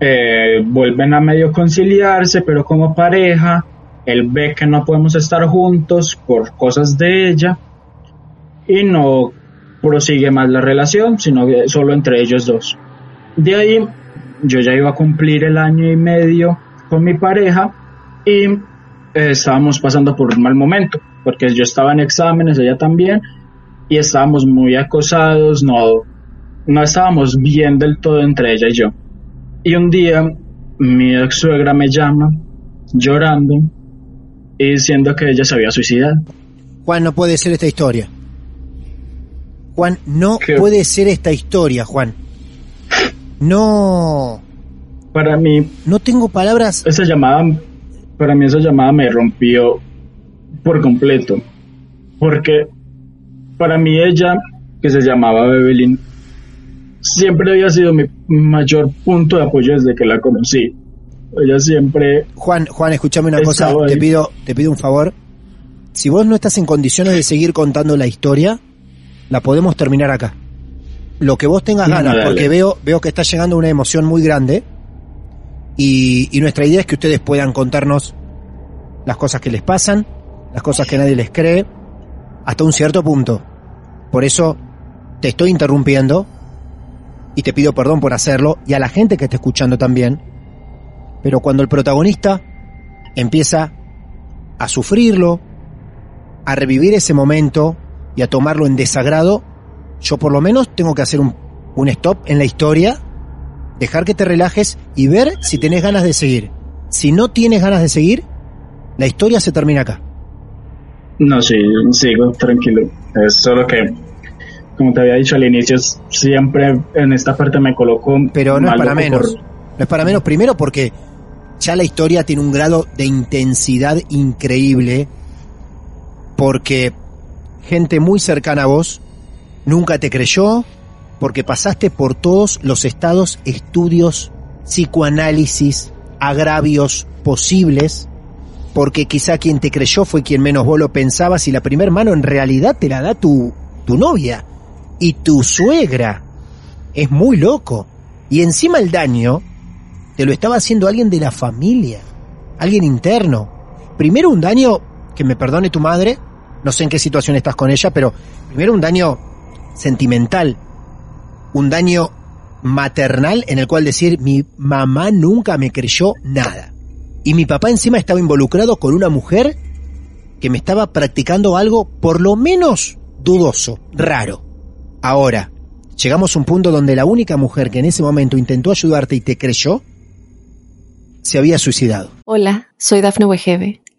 eh, vuelven a medio conciliarse, pero como pareja, él ve que no podemos estar juntos por cosas de ella y no prosigue más la relación, sino solo entre ellos dos. De ahí yo ya iba a cumplir el año y medio con mi pareja y eh, estábamos pasando por un mal momento, porque yo estaba en exámenes, ella también, y estábamos muy acosados, no, no estábamos bien del todo entre ella y yo. Y un día mi ex suegra me llama llorando y diciendo que ella se había suicidado. Juan, no puede ser esta historia. Juan, no ¿Qué? puede ser esta historia, Juan. No, Para mí, no tengo palabras. esa llamada, para mí esa llamada me rompió por completo. Porque para mí ella, que se llamaba Bebelín, siempre había sido mi mayor punto de apoyo desde que la conocí. Ella siempre, Juan, Juan, escúchame una cosa, te pido, te pido un favor. Si vos no estás en condiciones de seguir contando la historia, la podemos terminar acá. Lo que vos tengas ganas, dale. porque veo, veo que está llegando una emoción muy grande. Y, y nuestra idea es que ustedes puedan contarnos las cosas que les pasan, las cosas que nadie les cree, hasta un cierto punto. Por eso te estoy interrumpiendo y te pido perdón por hacerlo y a la gente que está escuchando también. Pero cuando el protagonista empieza a sufrirlo, a revivir ese momento y a tomarlo en desagrado, yo por lo menos tengo que hacer un, un stop en la historia, dejar que te relajes y ver si tenés ganas de seguir. Si no tienes ganas de seguir, la historia se termina acá. no, sí, sigo tranquilo. Es solo que, como te había dicho al inicio, siempre en esta parte me coloco. Pero no es para menos. por- No es para menos, primero porque ya la historia tiene un grado de intensidad increíble, porque gente muy cercana a vos nunca te creyó, porque pasaste por todos los estados, estudios, psicoanálisis, agravios posibles, porque quizá quien te creyó fue quien menos vos lo pensabas y la primer mano en realidad te la da tu, tu novia y tu suegra. Es muy loco. Y encima el daño te lo estaba haciendo alguien de la familia, alguien interno. Primero un daño, que me perdone tu madre, no sé en qué situación estás con ella, pero primero un daño sentimental, un daño maternal en el cual decir mi mamá nunca me creyó nada. Y mi papá encima estaba involucrado con una mujer que me estaba practicando algo por lo menos dudoso, raro. Ahora, llegamos a un punto donde la única mujer que en ese momento intentó ayudarte y te creyó, se había suicidado. Hola, soy Dafne Wegebe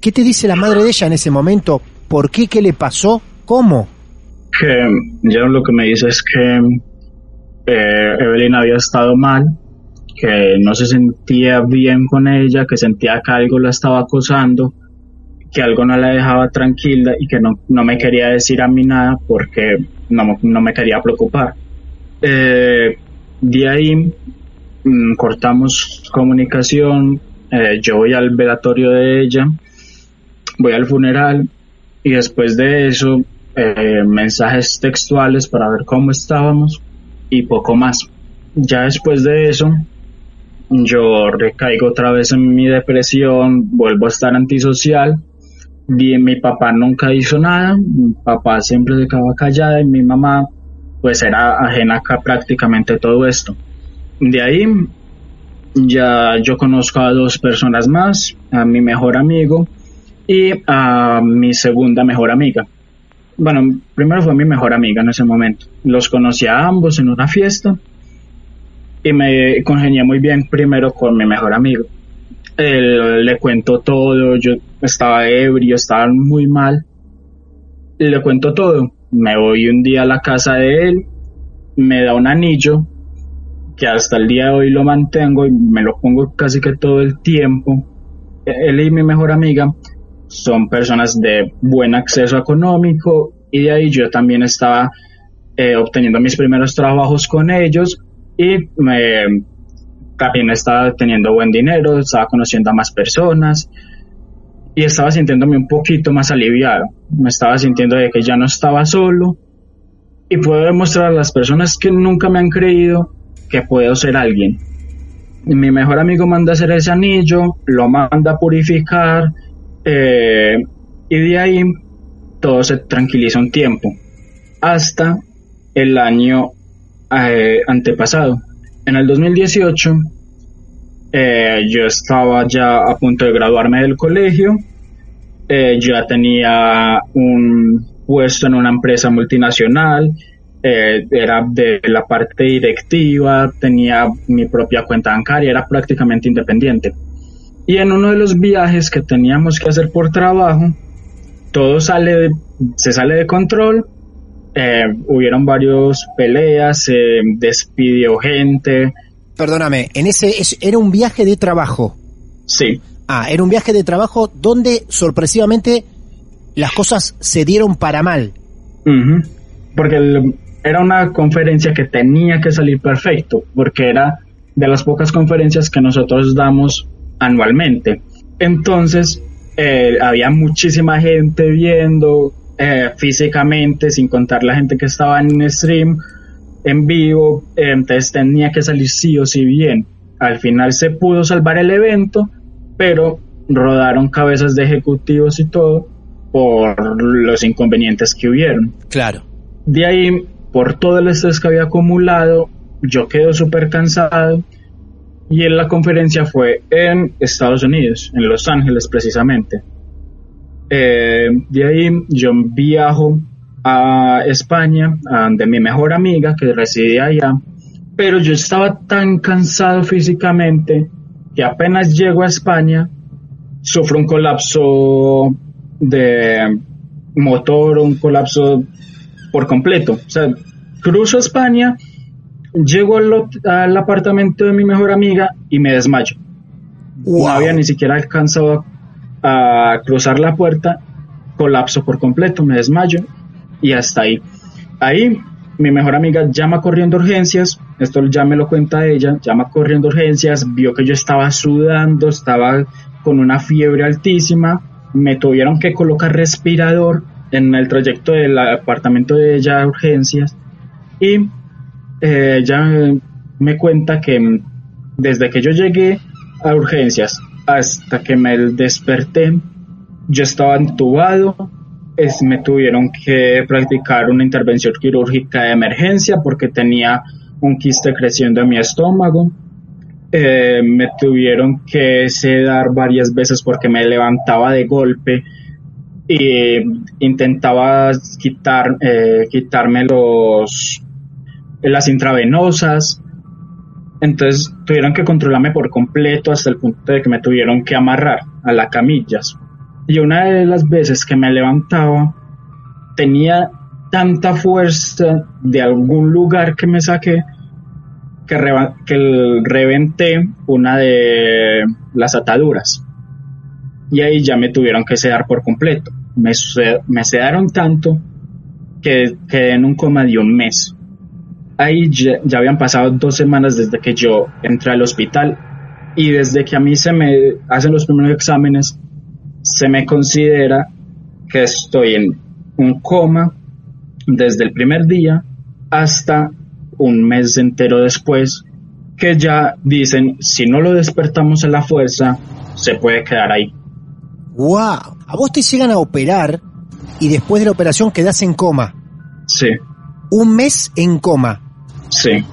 ¿Qué te dice la madre de ella en ese momento? ¿Por qué? ¿Qué le pasó? ¿Cómo? que ya lo que me dice es que eh, Evelyn había estado mal, que no se sentía bien con ella, que sentía que algo la estaba acosando, que algo no la dejaba tranquila y que no, no me quería decir a mí nada porque no, no me quería preocupar. Eh, de ahí mm, cortamos comunicación, eh, yo voy al velatorio de ella, voy al funeral y después de eso eh, mensajes textuales para ver cómo estábamos y poco más. Ya después de eso, yo recaigo otra vez en mi depresión, vuelvo a estar antisocial. Bien, mi papá nunca hizo nada, mi papá siempre se quedaba callada y mi mamá pues era ajena acá prácticamente todo esto. De ahí ya yo conozco a dos personas más, a mi mejor amigo y a mi segunda mejor amiga bueno, primero fue mi mejor amiga en ese momento. Los conocí a ambos en una fiesta y me congenié muy bien primero con mi mejor amigo. le cuento todo, yo estaba ebrio, estaba muy mal. Le cuento todo. Me voy un día a la casa de él, me da un anillo que hasta el día de hoy lo mantengo y me lo pongo casi que todo el tiempo. Él y mi mejor amiga son personas de buen acceso económico y de ahí yo también estaba eh, obteniendo mis primeros trabajos con ellos y me, también estaba teniendo buen dinero, estaba conociendo a más personas y estaba sintiéndome un poquito más aliviado, me estaba sintiendo de que ya no estaba solo y puedo demostrar a las personas que nunca me han creído que puedo ser alguien. Mi mejor amigo manda a hacer ese anillo, lo manda a purificar eh, y de ahí todo se tranquiliza un tiempo hasta el año eh, antepasado. En el 2018 eh, yo estaba ya a punto de graduarme del colegio, ya tenía un puesto en una empresa multinacional, era de la parte directiva, tenía mi propia cuenta bancaria, era prácticamente independiente. Y en uno de los viajes que teníamos que hacer por trabajo, todo sale se sale de control. Eh, hubieron varios peleas, se despidió gente. Perdóname, en ese era un viaje de trabajo. Sí. Ah, era un viaje de trabajo donde sorpresivamente las cosas se dieron para mal. Porque era una conferencia que tenía que salir perfecto, porque era de las pocas conferencias que nosotros damos anualmente. Entonces, eh, había muchísima gente viendo eh, físicamente, sin contar la gente que estaba en stream, en vivo, eh, entonces tenía que salir sí o sí bien. Al final se pudo salvar el evento, pero rodaron cabezas de ejecutivos y todo por los inconvenientes que hubieron. Claro. De ahí, por todo el estrés que había acumulado, yo quedo súper cansado y en la conferencia fue en Estados Unidos, en Los Ángeles precisamente. Eh, de ahí yo viajo a España, donde mi mejor amiga que residía allá, pero yo estaba tan cansado físicamente que apenas llego a España sufro un colapso de motor, un colapso por completo. O sea, cruzo España Llego al, apartamento de mi mejor amiga y me desmayo. No había ni siquiera alcanzado a, cruzar la puerta, colapso por completo, me desmayo y hasta ahí. Ahí mi mejor amiga llama corriendo urgencias, esto ya me lo cuenta ella, llama corriendo urgencias, vio que yo estaba sudando, estaba con una fiebre altísima, me tuvieron que colocar respirador en el trayecto del apartamento de ella urgencias y eh, ella me cuenta que desde que yo llegué a urgencias hasta que me desperté, yo estaba entubado, me tuvieron que practicar una intervención quirúrgica de emergencia porque tenía un quiste creciendo en mi estómago. Eh, me tuvieron que sedar varias veces porque me levantaba de golpe e intentaba quitar, eh, quitarme los, las intravenosas. Entonces tuvieron que controlarme por completo hasta el punto de que me tuvieron que amarrar a las camillas. Y una de las veces que me levantaba tenía tanta fuerza de algún lugar que me saqué que, que reventé una de las ataduras. Y ahí ya me tuvieron que sedar por completo. Me, me sedaron tanto que quedé en un coma de un mes ahí ya, habían pasado dos semanas desde que yo entré al hospital y desde que a mí se me hacen los primeros exámenes, se me considera que estoy en un coma desde el primer día hasta un mes entero después, que ya dicen, si no lo despertamos a la fuerza, se puede quedar ahí. ¡Wow! A vos te llegan a operar y después de la operación quedas en coma. Sí. Un mes en coma. Sí.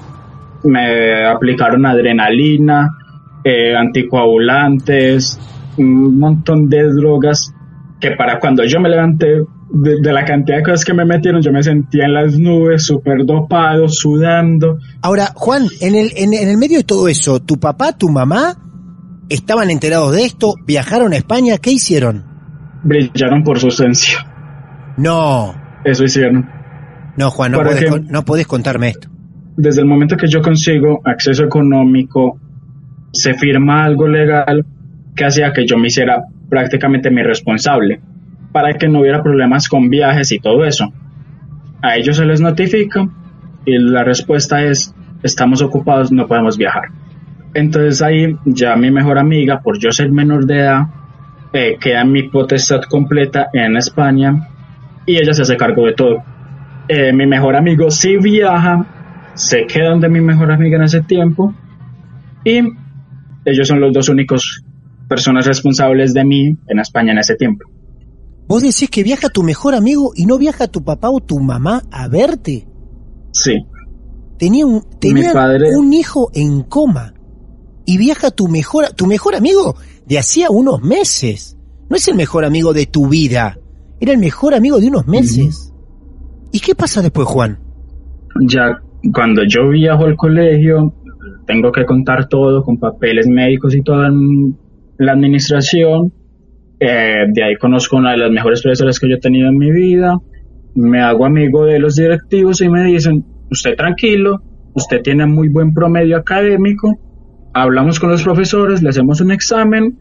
Me aplicaron adrenalina, eh, anticoagulantes, un montón de drogas que para cuando yo me levanté de, la cantidad de cosas que me metieron, yo me sentía en las nubes, súper dopado, sudando. Ahora, Juan, en el, en, el medio de todo eso, ¿tu papá, tu mamá estaban enterados de esto? ¿Viajaron a España? ¿Qué hicieron? Brillaron por su ausencia. No. Eso hicieron. No, Juan, no puedes, no puedes contarme esto. Desde el momento que yo consigo acceso económico, se firma algo legal que hacía que yo me hiciera prácticamente mi responsable para que no hubiera problemas con viajes y todo eso. A ellos se les notifica y la respuesta es estamos ocupados, no podemos viajar. Entonces ahí ya mi mejor amiga, por yo ser menor de edad, eh, queda mi potestad completa en España y ella se hace cargo de todo. Eh, mi mejor amigo sí viaja, se queda donde mi mejor amiga en ese tiempo y ellos son los dos únicos personas responsables de mí en España en ese tiempo. Vos decís que viaja tu mejor amigo y no viaja tu papá o tu mamá a verte. Sí. Tenía un, tenía un hijo en coma y viaja tu mejor, tu mejor amigo de hacía unos meses. No es el mejor amigo de tu vida, era el mejor amigo de unos meses. ¿Y qué pasa después, Juan? Ya cuando yo viajo al colegio, tengo que contar todo con papeles médicos y toda la administración eh, de ahí conozco una de las mejores profesoras que yo he tenido en mi vida. Me hago amigo de los directivos y me dicen, usted tranquilo, usted tiene muy buen promedio académico, hablamos con los profesores, le hacemos un examen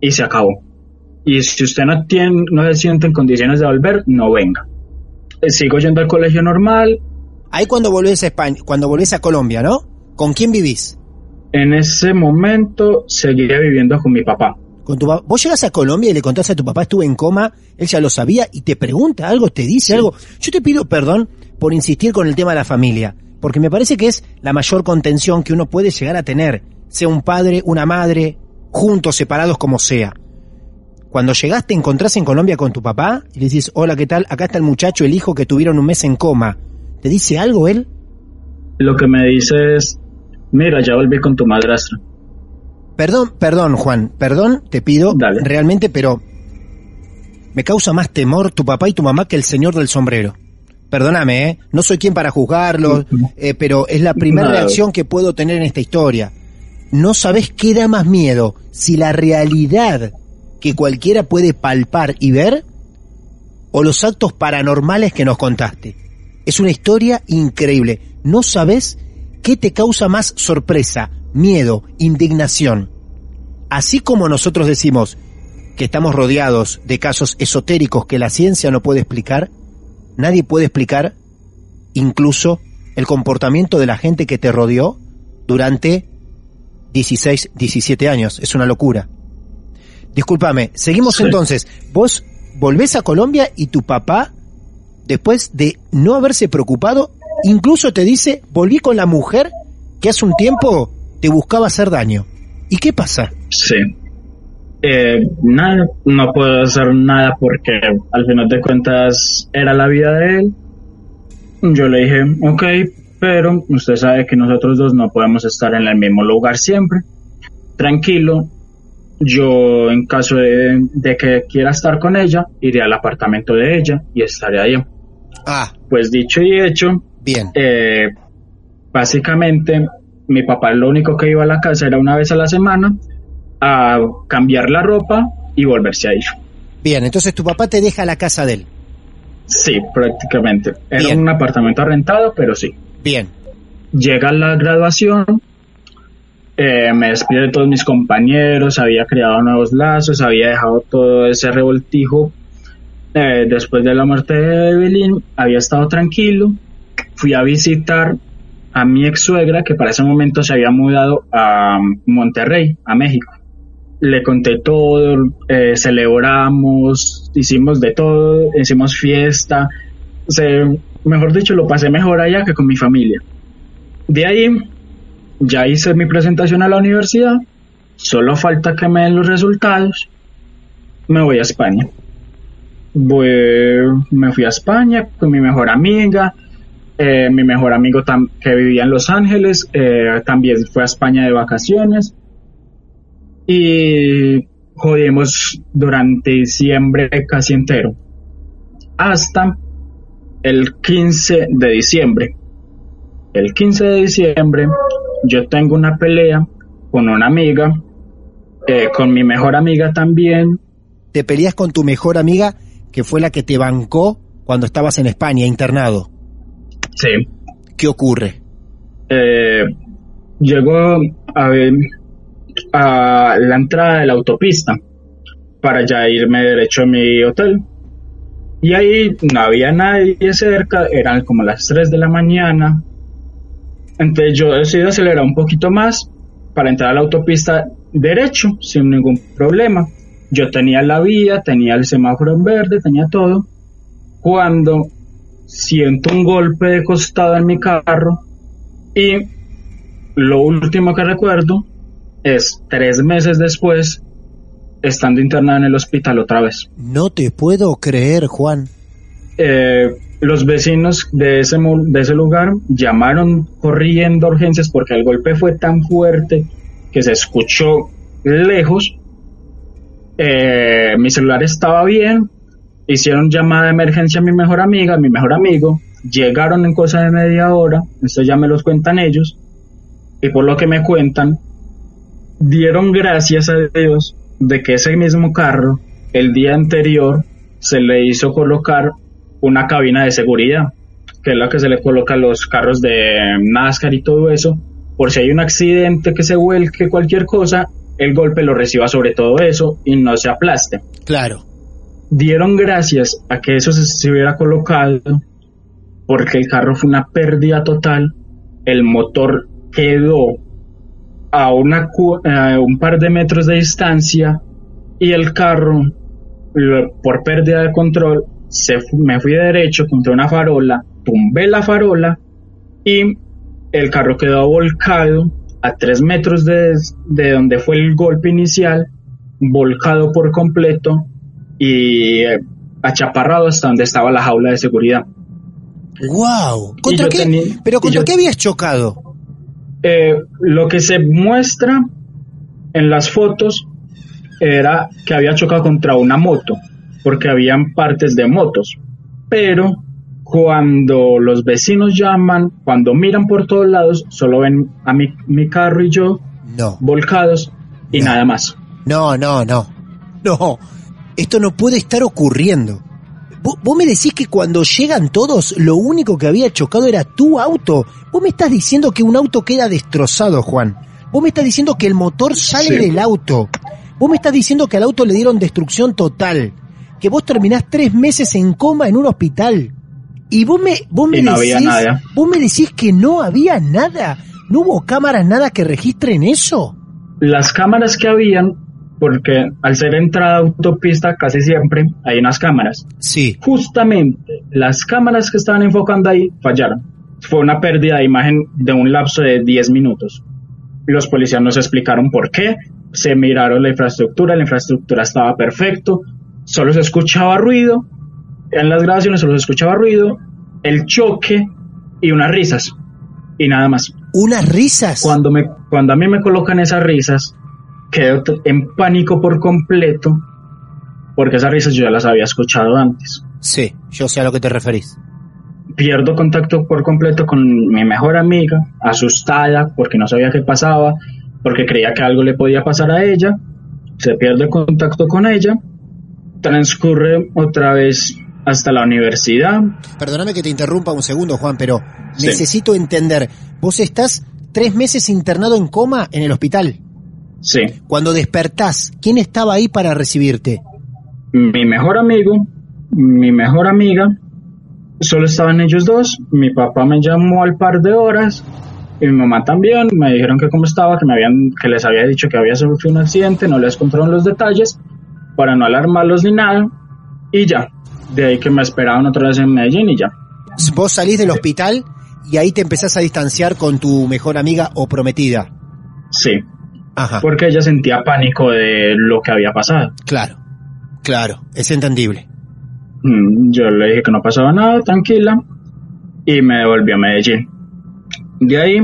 y se acabó. Y si usted no, tiene, no se siente en condiciones de volver, no venga. Eh, sigo yendo al colegio normal. Ahí cuando volvés a España, cuando volvés a Colombia, ¿no? ¿Con quién vivís? En ese momento seguía viviendo con mi papá. Con tu, vos llegas a Colombia y le contás a tu papá estuve en coma, él ya lo sabía y te pregunta algo, te dice algo. Yo te pido perdón por insistir con el tema de la familia, porque me parece que es la mayor contención que uno puede llegar a tener, sea un padre, una madre, juntos, separados como sea. Cuando llegaste, te encontrás en Colombia con tu papá y le dices, hola, ¿qué tal? Acá está el muchacho, el hijo que tuvieron un mes en coma. ¿Te dice algo él? Lo que me dice es, mira, ya volví con tu madrastra. Perdón, perdón, Juan, perdón, te pido, realmente, pero me causa más temor tu papá y tu mamá que el señor del sombrero. Perdóname, ¿eh? no soy quien para juzgarlo, eh, pero es la primera reacción que puedo tener en esta historia. No sabes qué da más miedo, si la realidad que cualquiera puede palpar y ver, o los actos paranormales que nos contaste. Es una historia increíble. No sabes qué te causa más sorpresa, miedo, indignación. Así como nosotros decimos que estamos rodeados de casos esotéricos que la ciencia no puede explicar, nadie puede explicar incluso el comportamiento de la gente que te rodeó durante 16, 17 años. Es una locura. Discúlpame, seguimos entonces. Vos volvés a Colombia y tu papá, después de no haberse preocupado, incluso te dice, volví con la mujer que hace un tiempo te buscaba hacer daño. ¿Y qué pasa? Sí. Eh, nada, no puedo hacer nada porque al final de cuentas era la vida de él. Yo le dije, ok, pero usted sabe que nosotros dos no podemos estar en el mismo lugar siempre. Tranquilo, yo en caso de, que quiera estar con ella, iré al apartamento de ella y estaré ahí. Ah. Pues dicho y hecho, bien. Eh, básicamente mi papá lo único que iba a la casa era una vez a la semana a cambiar la ropa y volverse a ir. Bien, entonces tu papá te deja la casa de él. Sí, prácticamente. Era un apartamento rentado, pero sí. Bien. Llega la graduación, eh, me despido de todos mis compañeros, había creado nuevos lazos, había dejado todo ese revoltijo. Eh, después de la muerte de Evelyn, había estado tranquilo. Fui a visitar a mi ex suegra, que para ese momento se había mudado a Monterrey, a México. Le conté todo, eh, celebramos, hicimos de todo, hicimos fiesta. mejor dicho, lo pasé mejor allá que con mi familia. De ahí, ya hice mi presentación a la universidad, solo falta que me den los resultados. Me voy a España. Me fui a España con mi mejor amiga, eh, mi mejor amigo que vivía en Los Ángeles eh, también fue a España de vacaciones. Y jodimos durante diciembre casi entero. hasta el 15 de diciembre. El 15 de diciembre yo tengo una pelea con una amiga, eh, con mi mejor amiga también. Te peleas con tu mejor amiga, que fue la que te bancó cuando estabas en España, internado. Sí. ¿Qué ocurre? Eh, llego a ver a la entrada de la autopista para ya irme derecho a mi hotel. Y ahí no había nadie cerca, eran como las 3 de la mañana. Entonces yo decidí acelerar un poquito más para entrar a la autopista derecho, sin ningún problema. Yo tenía la vía, tenía el semáforo en verde, tenía todo. Cuando siento un golpe de costado en mi carro y lo último que recuerdo es tres meses después, estando internado en el hospital otra vez. No te puedo creer, Juan. Eh, los vecinos de ese, de ese lugar llamaron corriendo a urgencias porque el golpe fue tan fuerte que se escuchó lejos. Eh, mi celular estaba bien, hicieron llamada de emergencia a mi mejor amiga, a mi mejor amigo, llegaron en cosa de media hora, esto ya me los cuentan ellos, y por lo que me cuentan, dieron gracias a Dios de que ese mismo carro, el día anterior, se le hizo colocar una cabina de seguridad, que es la que se le coloca a los carros de NASCAR y todo eso, por si hay un accidente que se vuelque cualquier cosa, el golpe lo reciba sobre todo eso y no se aplaste. Claro. Dieron gracias a que eso se hubiera colocado porque el carro fue una pérdida total, el motor quedó a, una, un par de metros de distancia y el carro, por pérdida de control, se me fui de derecho contra una farola, tumbé la farola y el carro quedó volcado a tres metros de, de donde fue el golpe inicial, volcado por completo y eh, achaparrado hasta donde estaba la jaula de seguridad. ¡Wow! ¿Contra qué? ¿Pero contra qué habías chocado? Eh, lo que se muestra en las fotos era que había chocado contra una moto, porque habían partes de motos. Pero cuando los vecinos llaman, cuando miran por todos lados, solo ven a mi, mi carro y yo no. volcados y nada más. No, no, no. No, esto no puede estar ocurriendo. Vos, me decís que cuando llegan todos, lo único que había chocado era tu auto. Vos me estás diciendo que un auto queda destrozado, Juan. Vos me estás diciendo que el motor sale del auto. Vos me estás diciendo que al auto le dieron destrucción total. Que vos terminás tres meses en coma en un hospital. Y vos me, vos me decís, vos me decís que no había nada. ¿No hubo cámaras, nada que registren eso? Las cámaras que habían porque al ser entrada autopista casi siempre hay unas cámaras. Sí. Justamente las cámaras que estaban enfocando ahí fallaron. Fue una pérdida de imagen de un lapso de 10 minutos. Los policías nos explicaron por qué. Se miraron la infraestructura, la infraestructura estaba perfecto, solo se escuchaba ruido. En las grabaciones solo se escuchaba ruido, el choque y unas risas. Y nada más. ¿Unas risas? Cuando, me, cuando a mí me colocan esas risas, quedé en pánico por completo porque esas risas yo ya las había escuchado antes. Sí, yo sé a lo que te referís. Pierdo contacto por completo con mi mejor amiga, asustada porque no sabía qué pasaba, porque creía que algo le podía pasar a ella. Se pierde contacto con ella. Transcurre otra vez hasta la universidad. Perdóname que te interrumpa un segundo, Juan, pero necesito entender. Vos estás tres meses internado en coma en el hospital. Sí. Cuando despertás, ¿quién estaba ahí para recibirte? Mi mejor amigo, mi mejor amiga, solo estaban ellos dos. Mi papá me llamó al par de horas y mi mamá también. Me dijeron que cómo estaba, que me habían, que les había dicho que había sufrido un accidente, no les contaron los detalles para no alarmarlos ni nada y ya. De ahí que me esperaban otra vez en Medellín y ya. Vos salís del hospital y ahí te empezás a distanciar con tu mejor amiga o prometida. Sí. Porque ella sentía pánico de lo que había pasado. Claro, claro, es entendible. Mm, yo le dije que no pasaba nada, tranquila, y me devolví a Medellín. De ahí,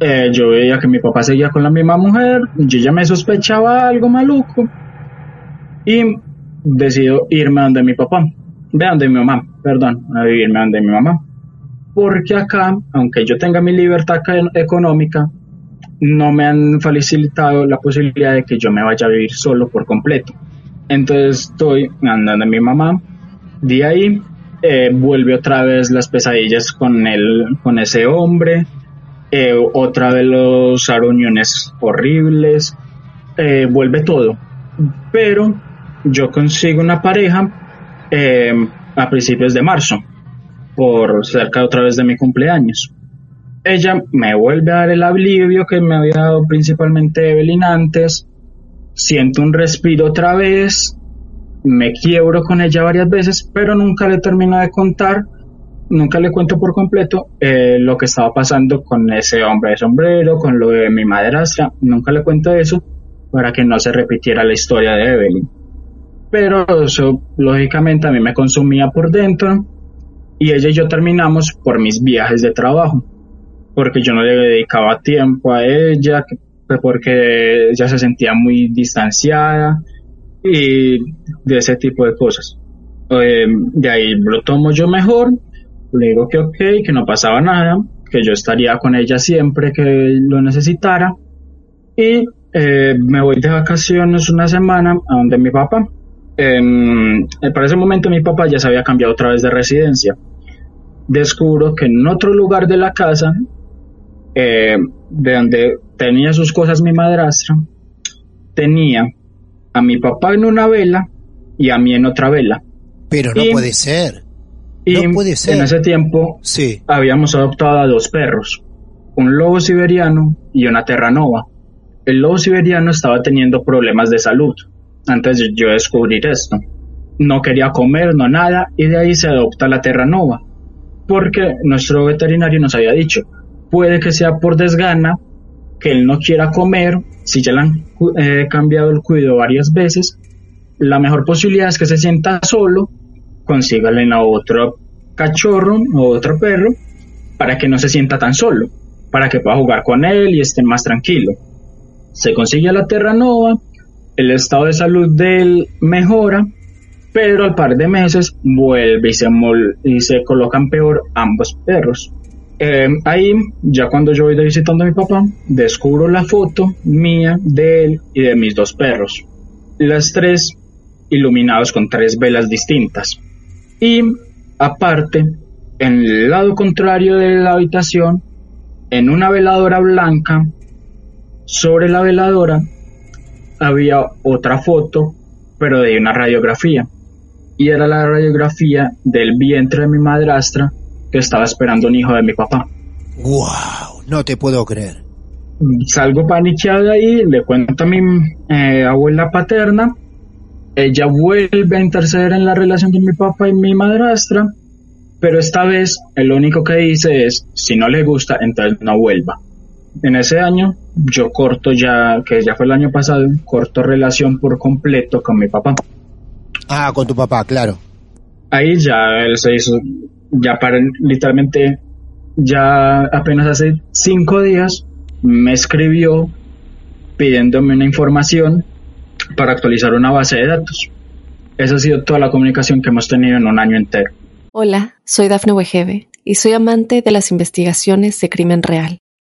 eh, yo veía que mi papá seguía con la misma mujer, yo ya me sospechaba algo maluco, y decido irme donde mi papá. de donde mi mamá, perdón, a vivirme donde mi mamá. Porque acá, aunque yo tenga mi libertad económica, no me han facilitado la posibilidad de que yo me vaya a vivir solo por completo. Entonces estoy andando a mi mamá. De ahí eh, vuelve otra vez las pesadillas con, el, con ese hombre. Eh, otra vez los aruñones horribles. Eh, vuelve todo. Pero yo consigo una pareja a principios de marzo, por cerca otra vez de mi cumpleaños. Ella me vuelve a dar el alivio que me había dado principalmente Evelyn antes, siento un respiro otra vez, me quiebro con ella varias veces, pero nunca le termino de contar, nunca le cuento por completo eh, lo que estaba pasando con ese hombre de sombrero, con lo de mi madrastra, nunca le cuento eso para que no se repitiera la historia de Evelyn. Pero eso, lógicamente, a mí me consumía por dentro y ella y yo terminamos por mis viajes de trabajo porque yo no le dedicaba tiempo a ella, porque ella se sentía muy distanciada y de ese tipo de cosas. Em, de ahí lo tomo yo mejor, le digo que ok, que no pasaba nada, que yo estaría con ella siempre que lo necesitara y eh, me voy de vacaciones una semana a donde mi papá. Em, para ese momento mi papá ya se había cambiado otra vez de residencia. Descubro que en otro lugar de la casa eh, de donde tenía sus cosas mi madrastra, tenía a mi papá en una vela y a mí en otra vela. Pero no puede ser. Y no puede ser. En ese tiempo sí. habíamos adoptado a dos perros, un lobo siberiano y una terranova. El lobo siberiano estaba teniendo problemas de salud antes de yo descubrir esto. No quería comer, no nada, y de ahí se adopta la terranova. Porque nuestro veterinario nos había dicho, puede que sea por desgana, que él no quiera comer, si ya le han eh, cambiado el cuidado varias veces, la mejor posibilidad es que se sienta solo, consígale a otro cachorro o otro perro para que no se sienta tan solo, para que pueda jugar con él y esté más tranquilo. Se consigue a la Terranova, el estado de salud de él mejora, pero al par de meses vuelve y se, y se colocan peor ambos perros. Eh, ahí, ya cuando yo voy visitando a mi papá, descubro la foto mía, de él y de mis dos perros. Las tres iluminados con tres velas distintas. Y aparte, en el lado contrario de la habitación, en una veladora blanca, sobre la veladora había otra foto, pero de una radiografía. Y era la radiografía del vientre de mi madrastra que estaba esperando un hijo de mi papá. ¡Wow! No te puedo creer. Salgo paniqueado ahí, le cuento a mi eh, abuela paterna. Ella vuelve a interceder en la relación de mi papá y mi madrastra, pero esta vez el único que dice es, si no le gusta, entonces no vuelva. En ese año yo corto ya, que ya fue el año pasado, corto relación por completo con mi papá. Ah, con tu papá, claro. Ahí ya él se hizo ya para literalmente, ya apenas hace cinco días me escribió pidiéndome una información para actualizar una base de datos. Esa ha sido toda la comunicación que hemos tenido en un año entero. Hola, soy Dafne Wegebe y soy amante de las investigaciones de crimen real.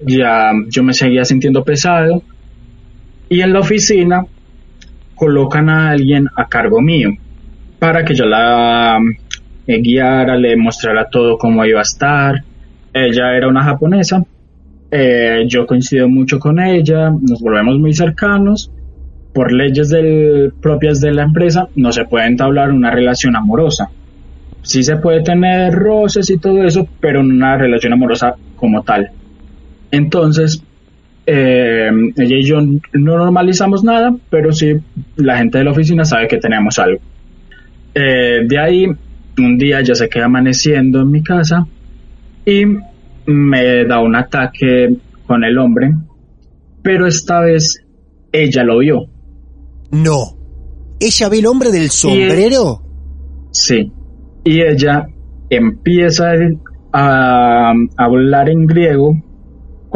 ya yo me seguía sintiendo pesado y en la oficina colocan a alguien a cargo mío para que yo la me guiara, le mostrara todo cómo iba a estar. Ella era una japonesa, eh, yo coincido mucho con ella, nos volvemos muy cercanos. Por leyes del, propias de la empresa no se puede entablar una relación amorosa. Sí se puede tener roces y todo eso, pero una relación amorosa como tal. Entonces, eh, ella y yo no normalizamos nada, pero sí la gente de la oficina sabe que tenemos algo. Eh, de ahí un día ya se queda amaneciendo en mi casa y me da un ataque con el hombre, pero esta vez ella lo vio. No. ¿Ella ve el hombre del sombrero? Sí. Y ella empieza a, a hablar en griego.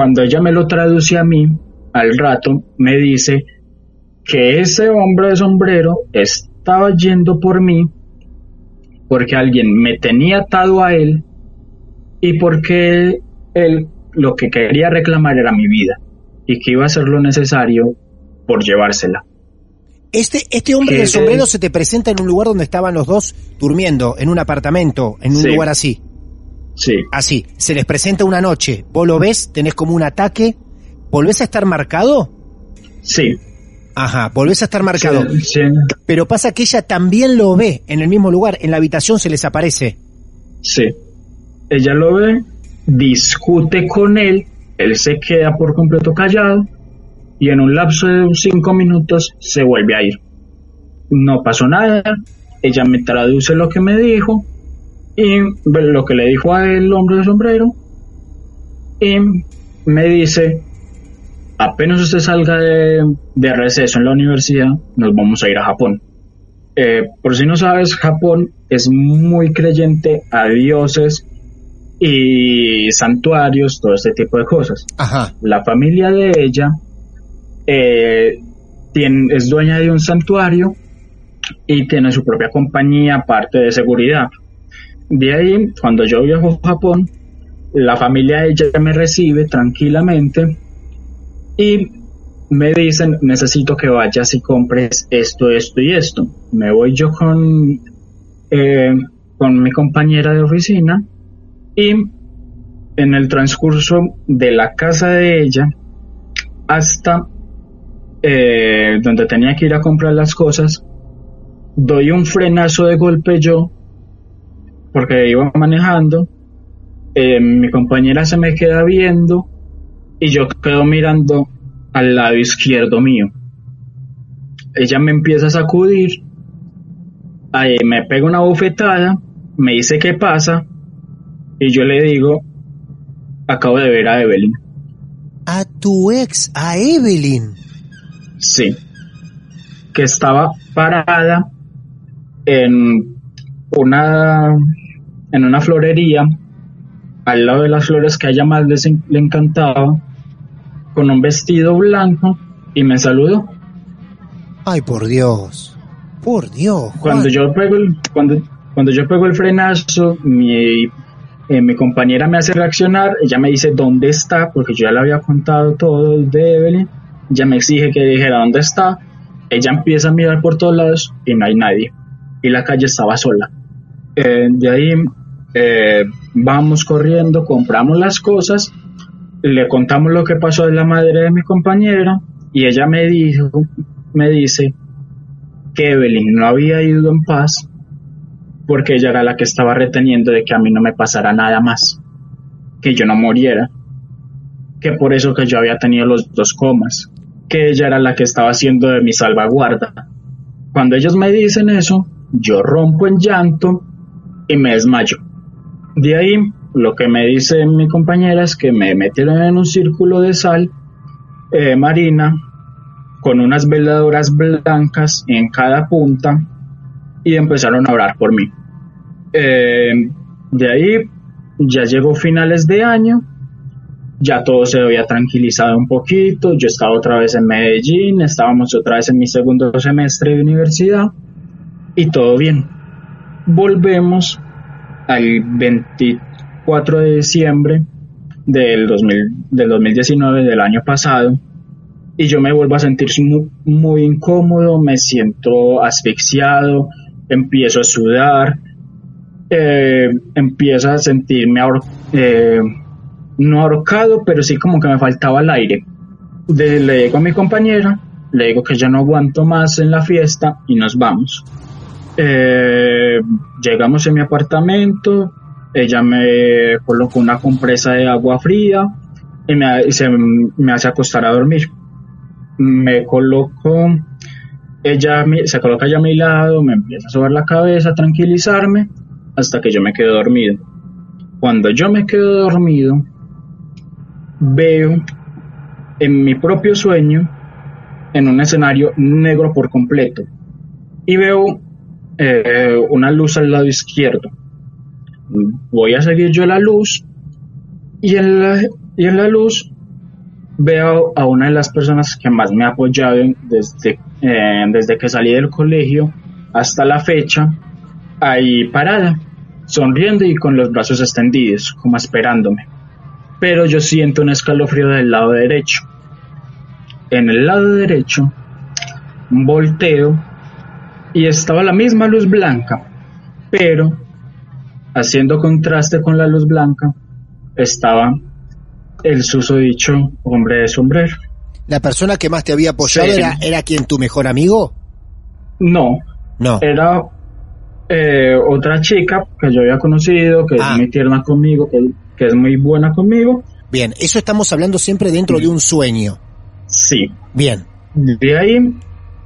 Cuando ella me lo traduce a mí, al rato me dice que ese hombre de sombrero estaba yendo por mí porque alguien me tenía atado a él y porque él lo que quería reclamar era mi vida y que iba a hacer lo necesario por llevársela. Este, este hombre de sombrero se te presenta en un lugar donde estaban los dos durmiendo, en un apartamento, en un lugar así. Sí. Así. Se les presenta una noche. Vos lo ves, tenés como un ataque. ¿Volvés a estar marcado? Sí. Ajá, volvés a estar marcado. Pero pasa que ella también lo ve en el mismo lugar, en la habitación se les aparece. Sí. Ella lo ve, discute con él, él se queda por completo callado y en un lapso de cinco minutos se vuelve a ir. No pasó nada, ella me traduce lo que me dijo y lo que le dijo a el hombre de sombrero y me dice apenas usted salga de, receso en la universidad, nos vamos a ir a Japón. Eh, por si no sabes, Japón es muy creyente a dioses y santuarios, todo este tipo de cosas. La familia de ella eh, tiene, es dueña de un santuario y tiene su propia compañía, parte de seguridad. De ahí, cuando yo viajo a Japón, la familia de ella me recibe tranquilamente y me dicen, necesito que vayas y compres esto, esto y esto. Me voy yo con, eh, con mi compañera de oficina y en el transcurso de la casa de ella hasta eh, donde tenía que ir a comprar las cosas, doy un frenazo de golpe yo, porque iba manejando, eh, mi compañera se me queda viendo y yo quedo mirando al lado izquierdo mío. Ella me empieza a sacudir, ahí me pega una bofetada, me dice qué pasa y yo le digo, acabo de ver a Evelyn. A tu ex, a Evelyn. Sí, que estaba parada en una en una florería al lado de las flores que a ella más le encantaba con un vestido blanco y me saludó. Ay, por Dios. Por Dios. Cuando yo pego el, cuando, cuando yo pego el frenazo, mi, eh, mi compañera me hace reaccionar, ella me dice dónde está, porque yo ya le había contado todo de Evelyn, ella me exige que dijera dónde está, ella empieza a mirar por todos lados y no hay nadie, y la calle estaba sola. Eh, de ahí eh, vamos corriendo, compramos las cosas le contamos lo que pasó a la madre de mi compañera y ella me dijo, me dice que Evelyn no había ido en paz porque ella era la que estaba reteniendo de que a mí no me pasara nada más, que yo no muriera, que por eso que yo había tenido los dos comas, que ella era la que estaba haciendo de mi salvaguarda. Cuando ellos me dicen eso, yo rompo en llanto y me desmayo. De ahí lo que me dice mi compañera es que me metieron en un círculo de sal eh, marina con unas veladoras blancas en cada punta y empezaron a orar por mí. Eh, de ahí ya llegó finales de año, ya todo se había tranquilizado un poquito, yo estaba otra vez en Medellín, estábamos otra vez en mi segundo semestre de universidad y todo bien. Volvemos al 23 4 de diciembre del, 2000, del 2019, del año pasado, y yo me vuelvo a sentir muy, incómodo, me siento asfixiado, empiezo a sudar, eh, empiezo a sentirme eh, no ahorcado, pero sí como que me faltaba el aire. le digo a mi compañera, le digo que ya no aguanto más en la fiesta y nos vamos. Eh, llegamos en mi apartamento, ella me colocó una compresa de agua fría y me, se, me hace acostar a dormir. Me coloco, ella se coloca ya a mi lado, me empieza a sobar la cabeza, a tranquilizarme hasta que yo me quedo dormido. Cuando yo me quedo dormido, veo en mi propio sueño, en un escenario negro por completo, y veo eh, una luz al lado izquierdo. Voy a seguir yo la luz y en la, y en la luz veo a una de las personas que más me ha apoyado desde, eh, desde que salí del colegio hasta la fecha, ahí parada, sonriendo y con los brazos extendidos, como esperándome. Pero yo siento un escalofrío del lado derecho. En el lado derecho, volteo y estaba la misma luz blanca, pero haciendo contraste con la luz blanca, estaba el susodicho hombre de sombrero. ¿La persona que más te había apoyado Sí. era, era quien tu mejor amigo? No, No. era eh, otra chica que yo había conocido, que Ah. es muy tierna conmigo, que, que es muy buena conmigo. Bien, eso estamos hablando siempre dentro de un sueño. Sí, Bien, de ahí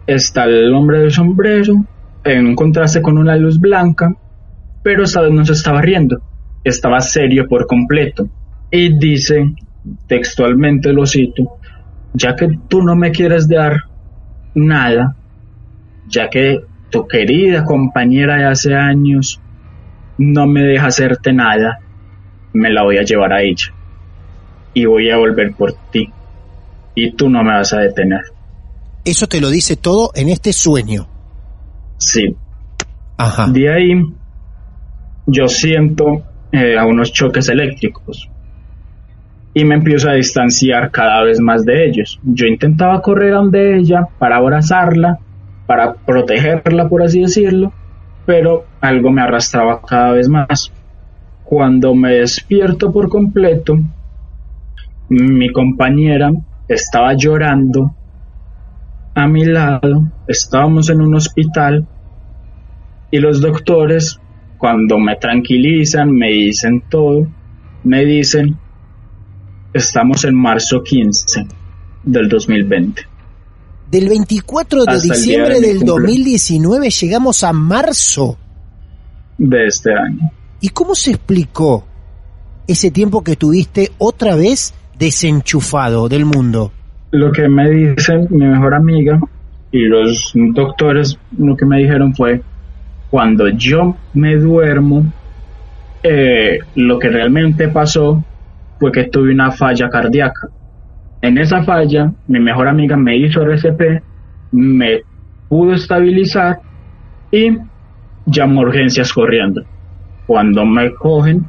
está el hombre de sombrero, en un contraste con una luz blanca, pero esta vez no se estaba riendo, estaba serio por completo. Y dice, textualmente lo cito, ya que tú no me quieres dar nada, ya que tu querida compañera de hace años no me deja hacerte nada, me la voy a llevar a ella. Y voy a volver por ti. Y tú no me vas a detener. Eso te lo dice todo en este sueño. Sí. Ajá. De ahí yo siento eh, a unos choques eléctricos y me empiezo a distanciar cada vez más de ellos. Yo intentaba correr a donde ella para abrazarla, para protegerla, por así decirlo, pero algo me arrastraba cada vez más. Cuando me despierto por completo, mi compañera estaba llorando a mi lado, estábamos en un hospital y los doctores, cuando me tranquilizan, me dicen todo, me dicen, estamos en marzo 15 del 2020. Del 24 de Hasta diciembre de del cumple. 2019 llegamos a marzo. de este año. ¿Y cómo se explicó ese tiempo que tuviste otra vez desenchufado del mundo? Lo que me dicen mi mejor amiga y los doctores, lo que me dijeron fue, cuando yo me duermo, eh, lo que realmente pasó fue que tuve una falla cardíaca. En esa falla, mi mejor amiga me hizo RCP, me pudo estabilizar y llamó urgencias corriendo. Cuando me cogen,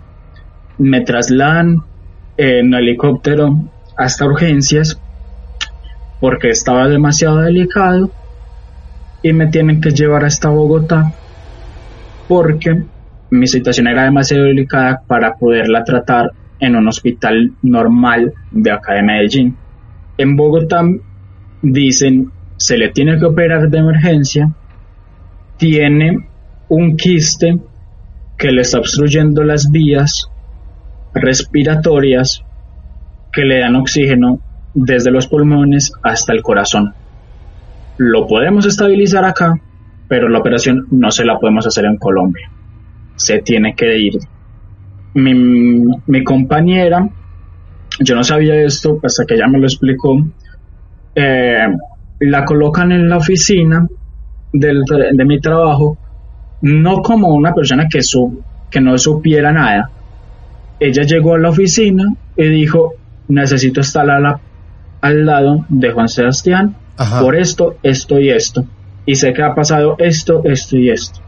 me trasladan en helicóptero hasta urgencias porque estaba demasiado delicado y me tienen que llevar hasta Bogotá porque mi situación era demasiado delicada para poderla tratar en un hospital normal de acá de Medellín. En Bogotá dicen se le tiene que operar de emergencia, tiene un quiste que le está obstruyendo las vías respiratorias que le dan oxígeno desde los pulmones hasta el corazón. Lo podemos estabilizar acá, pero la operación no se la podemos hacer en Colombia. Se tiene que ir. Mi, compañera, yo no sabía esto hasta que ella me lo explicó, eh, la colocan en la oficina de mi trabajo, no como una persona que, que no supiera nada. Ella llegó a la oficina y dijo, necesito estar a la- al lado de Juan Sebastián Ajá. por esto, esto y esto. Y sé que ha pasado esto, esto y esto.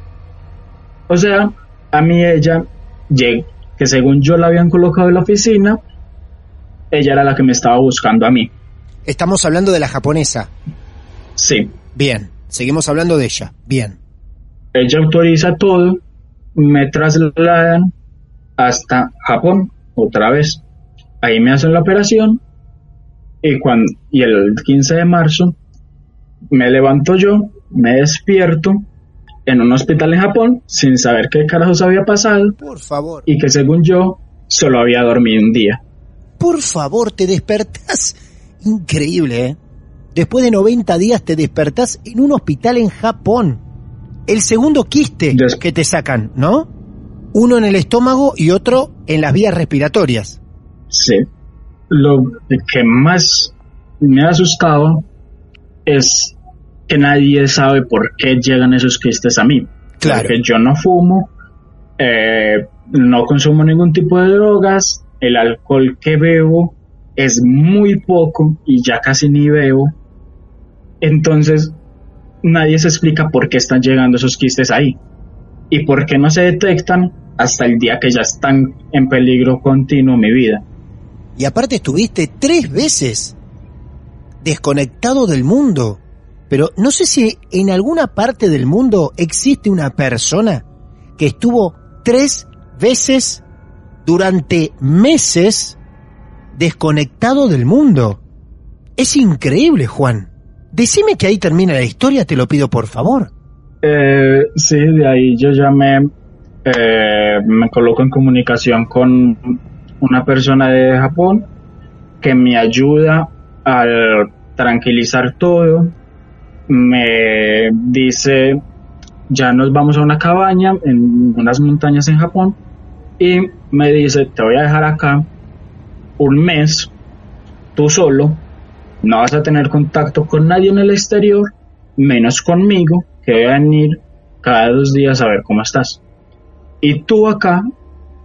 O sea, a mí ella, que según yo la habían colocado en la oficina, ella era la que me estaba buscando a mí. Estamos hablando de la japonesa. Sí, Bien, seguimos hablando de ella. Bien. ella autoriza todo, me trasladan hasta Japón otra vez. Ahí me hacen la operación y, cuando, y el 15 de marzo me levanto yo, me despierto en un hospital en Japón sin saber qué carajos había pasado Por favor. y que según yo solo había dormido un día. Por favor, te despertás. Increíble, ¿eh? Después de 90 días te despertás en un hospital en Japón. El segundo quiste Des- que te sacan, ¿no? Uno en el estómago y otro en las vías respiratorias. Sí. Lo que más me ha asustado es que nadie sabe por qué llegan esos quistes a mí. Claro. Porque yo no fumo, eh, no consumo ningún tipo de drogas, el alcohol que bebo es muy poco y ya casi ni bebo. Entonces, nadie se explica por qué están llegando esos quistes ahí y por qué no se detectan hasta el día que ya están en peligro continuo mi vida. Y aparte estuviste tres veces desconectado del mundo. Pero no sé si en alguna parte del mundo existe una persona que estuvo tres veces durante meses desconectado del mundo. Es increíble, Juan. Decime que ahí termina la historia, te lo pido por favor. Eh, sí, de ahí yo me, eh, me coloco en comunicación con una persona de Japón que me ayuda al tranquilizar todo. Me dice, ya nos vamos a una cabaña en unas montañas en Japón y me dice, te voy a dejar acá un mes, tú solo, no vas a tener contacto con nadie en el exterior, menos conmigo, que voy a venir cada dos días a ver cómo estás. Y tú acá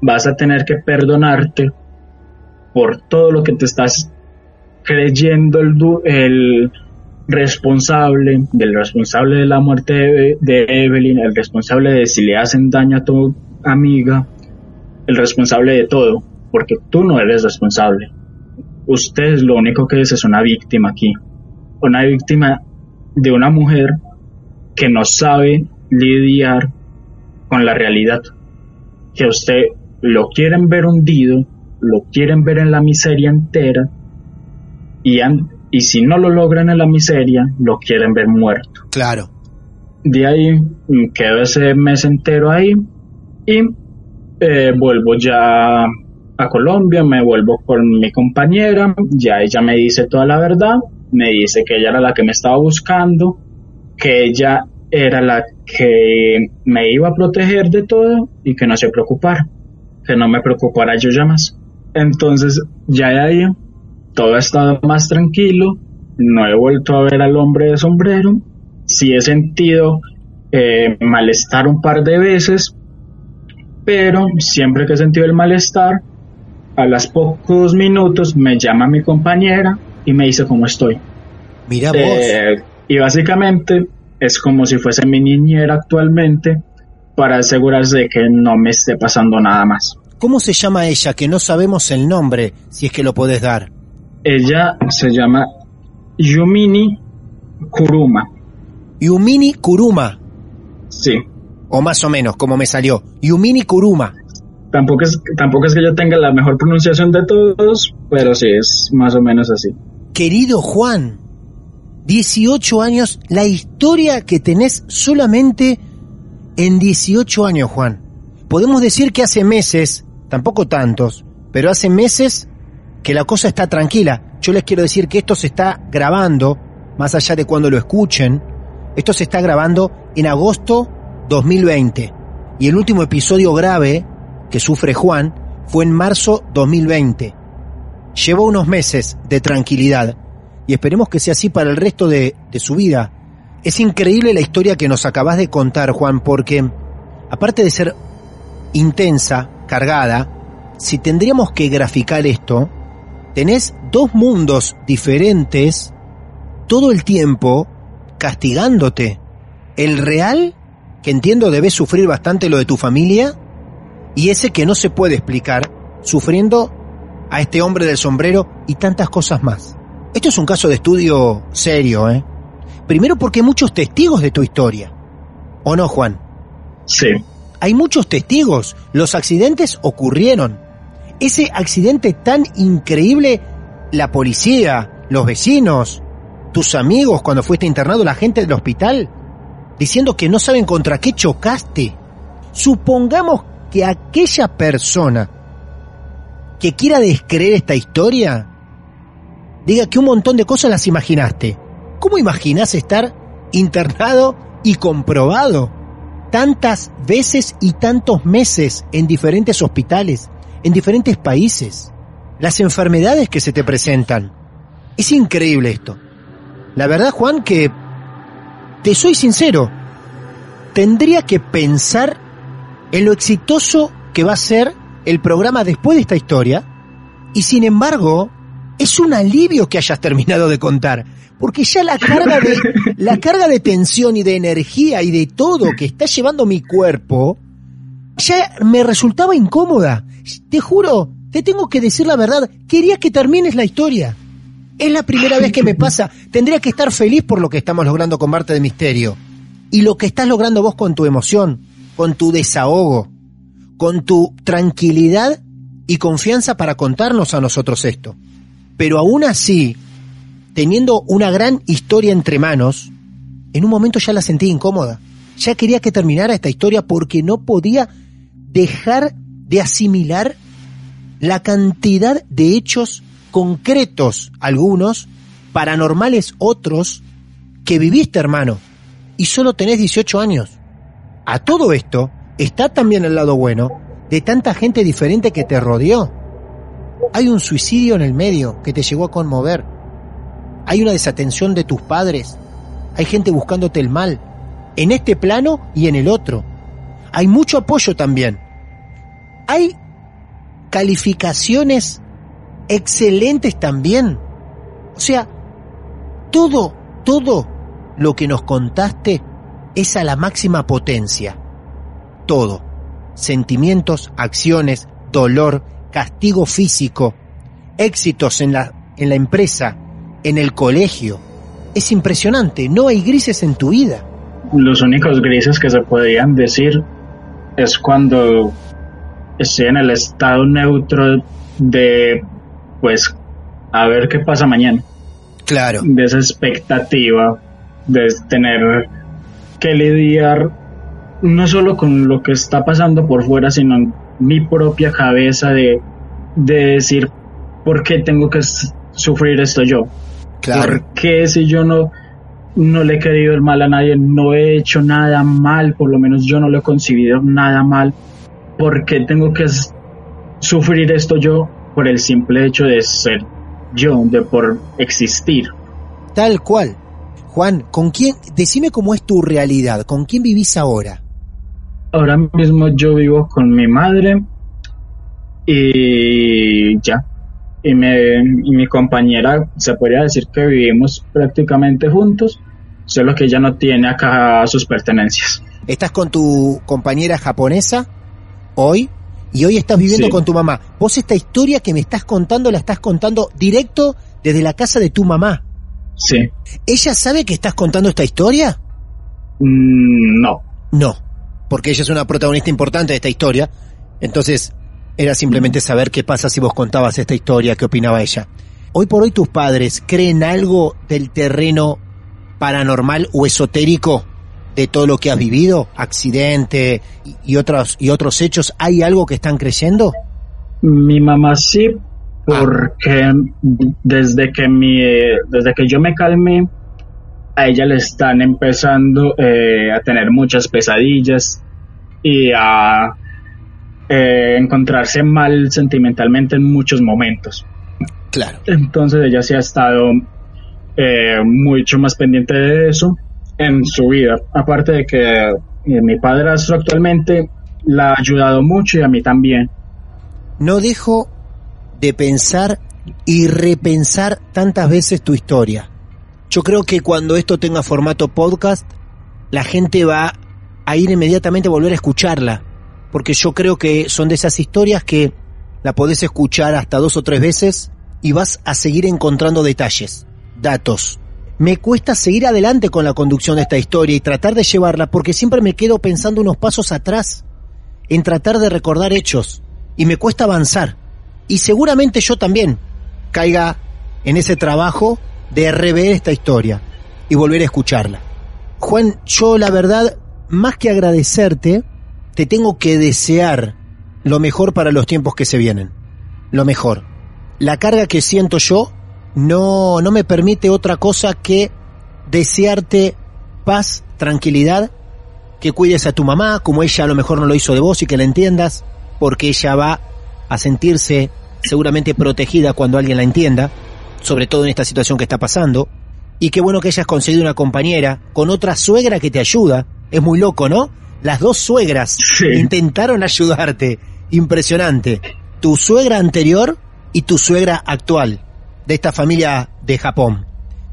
vas a tener que perdonarte por todo lo que te estás creyendo el, responsable, del responsable de la muerte de, de, Evelyn, el responsable de si le hacen daño a tu amiga, el responsable de todo, porque tú no eres responsable. Usted lo único que es es una víctima aquí, una víctima de una mujer que no sabe lidiar con la realidad, que usted lo quieren ver hundido, lo quieren ver en la miseria entera y, han, y si no lo logran en la miseria, lo quieren ver muerto. Claro. De ahí quedo ese mes entero ahí y eh, vuelvo ya a Colombia, me vuelvo con mi compañera, ya ella me dice toda la verdad, me dice que ella era la que me estaba buscando, que ella era la que me iba a proteger de todo y que no se preocupara, que no me preocupara yo ya más. Entonces ya de ahí todo ha estado más tranquilo, no he vuelto a ver al hombre de sombrero, sí he sentido eh, malestar un par de veces, pero siempre que he sentido el malestar, a los pocos minutos me llama mi compañera y me dice cómo estoy. Mira vos. Eh, y básicamente es como si fuese mi niñera actualmente para asegurarse de que no me esté pasando nada más. ¿Cómo se llama ella? Que no sabemos el nombre, si es que lo podés dar. Ella se llama Yumini Kuruma. Yumini Kuruma. Sí. O más o menos, como me salió. Yumini Kuruma. Tampoco es, tampoco es que yo tenga la mejor pronunciación de todos, pero sí, es más o menos así. Querido Juan, 18 años, la historia que tenés solamente en 18 años, Juan. Podemos decir que hace meses, tampoco tantos, pero hace meses que la cosa está tranquila. Yo les quiero decir que esto se está grabando, más allá de cuando lo escuchen, esto se está grabando en agosto 2020. Y el último episodio grave que sufre Juan fue en marzo 2020. Llevó unos meses de tranquilidad y esperemos que sea así para el resto de, de, su vida. Es increíble la historia que nos acabas de contar, Juan, porque aparte de ser intensa, cargada, si tendríamos que graficar esto, tenés dos mundos diferentes todo el tiempo castigándote. El real, que entiendo debes sufrir bastante lo de tu familia, y ese que no se puede explicar, sufriendo a este hombre del sombrero y tantas cosas más. Esto es un caso de estudio serio, ¿eh? Primero porque hay muchos testigos de tu historia. ¿O no, Juan? Sí. Hay muchos testigos. Los accidentes ocurrieron. Ese accidente tan increíble, la policía, los vecinos, tus amigos cuando fuiste internado, la gente del hospital, diciendo que no saben contra qué chocaste. Supongamos que aquella persona que quiera descreer esta historia diga que un montón de cosas las imaginaste. ¿Cómo imaginás estar internado y comprobado? tantas veces y tantos meses en diferentes hospitales, en diferentes países, las enfermedades que se te presentan. Es increíble esto. La verdad, Juan, que te soy sincero, tendría que pensar en lo exitoso que va a ser el programa después de esta historia, y sin embargo, es un alivio que hayas terminado de contar, porque ya la carga de, la carga de tensión y de energía y de todo que está llevando mi cuerpo, ya me resultaba incómoda. Te juro, te tengo que decir la verdad, quería que termines la historia. Es la primera vez que me pasa, tendría que estar feliz por lo que estamos logrando con Marte de Misterio. Y lo que estás logrando vos con tu emoción, con tu desahogo, con tu tranquilidad y confianza para contarnos a nosotros esto. Pero aún así, teniendo una gran historia entre manos, en un momento ya la sentí incómoda. Ya quería que terminara esta historia porque no podía dejar de asimilar la cantidad de hechos concretos, algunos, paranormales otros, que viviste, hermano, y solo tenés 18 años. A todo esto está también el lado bueno de tanta gente diferente que te rodeó. Hay un suicidio en el medio que te llegó a conmover. Hay una desatención de tus padres. Hay gente buscándote el mal, en este plano y en el otro. Hay mucho apoyo también. Hay calificaciones excelentes también. O sea, todo, todo lo que nos contaste es a la máxima potencia. Todo. Sentimientos, acciones, dolor, castigo físico, éxitos en la, en la empresa, en el colegio. Es impresionante, no hay grises en tu vida. Los únicos grises que se podrían decir es cuando estoy en el estado neutro de, pues, a ver qué pasa mañana. Claro. De esa expectativa de tener que lidiar no solo con lo que está pasando por fuera, sino en mi propia cabeza de, de decir, ¿por qué tengo que sufrir esto yo? Claro. ¿Por qué si yo no, no le he querido el mal a nadie, no he hecho nada mal, por lo menos yo no lo he concebido nada mal? ¿Por qué tengo que sufrir esto yo por el simple hecho de ser yo, de por existir? Tal cual. Juan, ¿con quién? Decime cómo es tu realidad, ¿con quién vivís ahora? Ahora mismo yo vivo con mi madre y ya. Y, me, y mi compañera, se podría decir que vivimos prácticamente juntos, solo que ella no tiene acá sus pertenencias. ¿Estás con tu compañera japonesa hoy? Y hoy estás viviendo Sí. con tu mamá. Vos esta historia que me estás contando la estás contando directo desde la casa de tu mamá. Sí. ¿Ella sabe que estás contando esta historia? Mm, no. No, porque ella es una protagonista importante de esta historia. Entonces, era simplemente saber qué pasa si vos contabas esta historia, qué opinaba ella. Hoy por hoy tus padres creen algo del terreno paranormal o esotérico de todo lo que has vivido, accidente y, otros y otros hechos, ¿hay algo que están creyendo? Mi mamá sí, porque desde que mi, desde que yo me calmé, a ella le están empezando eh, a tener muchas pesadillas y a eh, encontrarse mal sentimentalmente en muchos momentos. Claro. Entonces ella sí ha estado eh, mucho más pendiente de eso en su vida. Aparte de que eh, mi padrastro actualmente la ha ayudado mucho y a mí también. No dejo de pensar y repensar tantas veces tu historia. Yo creo que cuando esto tenga formato podcast, la gente va a ir inmediatamente a volver a escucharla. Porque yo creo que son de esas historias que la podés escuchar hasta dos o tres veces y vas a seguir encontrando detalles, datos. Me cuesta seguir adelante con la conducción de esta historia y tratar de llevarla porque siempre me quedo pensando unos pasos atrás, en tratar de recordar hechos, y me cuesta avanzar. Y seguramente yo también caiga en ese trabajo de rever esta historia y volver a escucharla. Juan, yo la verdad, más que agradecerte, te tengo que desear lo mejor para los tiempos que se vienen. Lo mejor. La carga que siento yo no, no me permite otra cosa que desearte paz, tranquilidad que cuides a tu mamá como ella a lo mejor no lo hizo de vos y que la entiendas, porque ella va a sentirse seguramente protegida cuando alguien la entienda, sobre todo en esta situación que está pasando. Y qué bueno que hayas conseguido una compañera con otra suegra que te ayuda. Es muy loco, ¿no? Las dos suegras intentaron ayudarte. Impresionante. Tu suegra anterior y tu suegra actual de esta familia de Japón.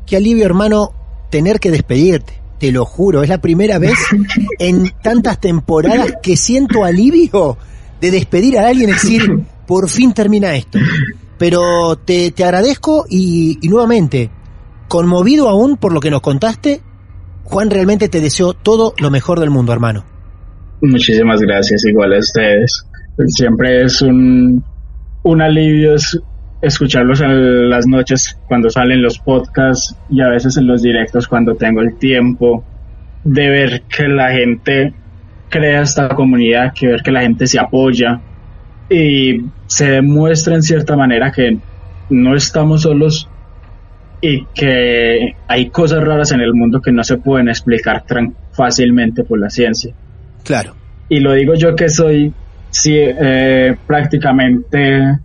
Qué alivio, hermano, tener que despedirte. Te lo juro, es la primera vez en tantas temporadas que siento alivio de despedir a alguien y decir, por fin termina esto. Pero te, te agradezco y, y nuevamente, conmovido aún por lo que nos contaste, Juan realmente te deseo todo lo mejor del mundo, hermano. Muchísimas gracias, igual a ustedes. Siempre es un, alivio escucharlos en las noches cuando salen los podcasts y a veces en los directos cuando tengo el tiempo de ver que la gente crea esta comunidad, que ver que la gente se apoya y se demuestra en cierta manera que no estamos solos y que hay cosas raras en el mundo que no se pueden explicar tan fácilmente por la ciencia. Claro. Y lo digo yo que soy sí, eh, prácticamente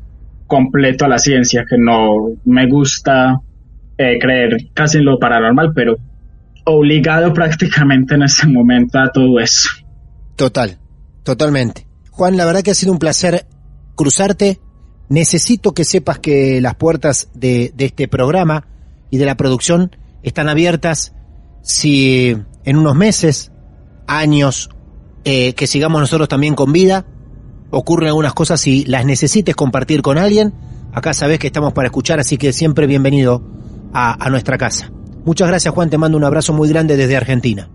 completo a la ciencia, que no me gusta eh, creer casi en lo paranormal, pero obligado prácticamente en este momento a todo eso. Total, totalmente. Juan, la verdad que ha sido un placer cruzarte. Necesito que sepas que las puertas de, de este programa y de la producción están abiertas si en unos meses, años, eh, que sigamos nosotros también con vida, ocurren algunas cosas y las necesites compartir con alguien, acá sabes que estamos para escuchar, así que siempre bienvenido a, a nuestra casa. Muchas gracias Juan, te mando un abrazo muy grande desde Argentina.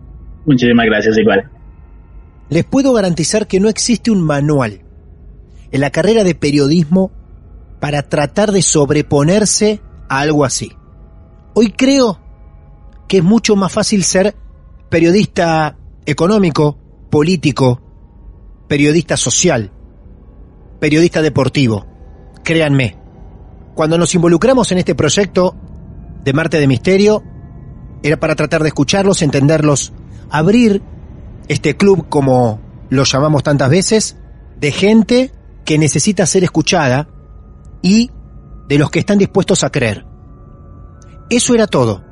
Muchísimas gracias igual. Les puedo garantizar que no existe un manual en la carrera de periodismo para tratar de sobreponerse a algo así. Hoy creo que es mucho más fácil ser periodista económico, político, periodista social, periodista deportivo. Créanme, cuando nos involucramos en este proyecto de Marte de Misterio, era para tratar de escucharlos, entenderlos, abrir este club, como lo llamamos tantas veces, de gente que necesita ser escuchada y de los que están dispuestos a creer. Eso era todo.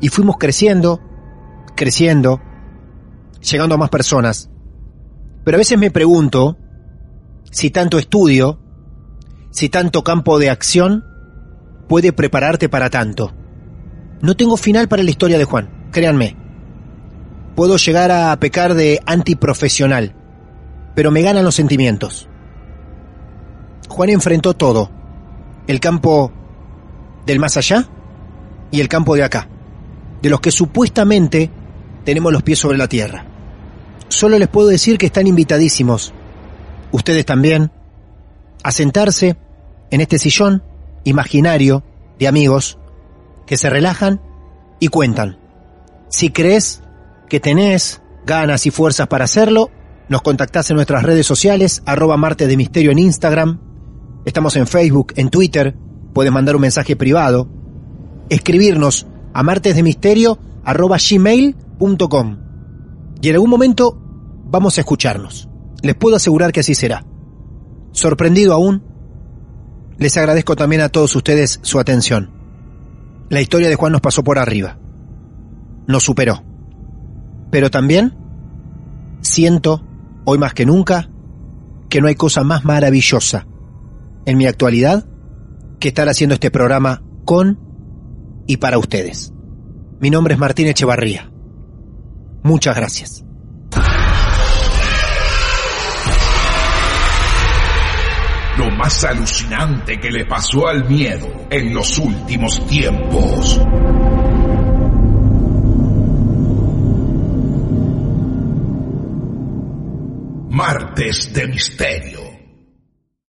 Y fuimos creciendo, creciendo, llegando a más personas. Pero a veces me pregunto si tanto estudio, si tanto campo de acción puede prepararte para tanto. No tengo final para la historia de Juan, créanme. Puedo llegar a pecar de antiprofesional, pero me ganan los sentimientos. Juan enfrentó todo, el campo del más allá y el campo de acá, de los que supuestamente tenemos los pies sobre la tierra. Solo les puedo decir que están invitadísimos, ustedes también, a sentarse en este sillón imaginario de amigos que se relajan y cuentan. Si crees que tenés ganas y fuerzas para hacerlo, nos contactás en nuestras redes sociales, arroba Marte de Misterio en Instagram, estamos en Facebook, en Twitter, puedes mandar un mensaje privado, escribirnos a martesdemisterio.gmail.com y en algún momento vamos a escucharnos. Les puedo asegurar que así será. Sorprendido aún, les agradezco también a todos ustedes su atención. La historia de Juan nos pasó por arriba. Nos superó. Pero también siento, hoy más que nunca, que no hay cosa más maravillosa en mi actualidad que estar haciendo este programa con y para ustedes. Mi nombre es Martín Echevarría. Muchas gracias. Más alucinante que le pasó al miedo en los últimos tiempos. Martes de Misterio.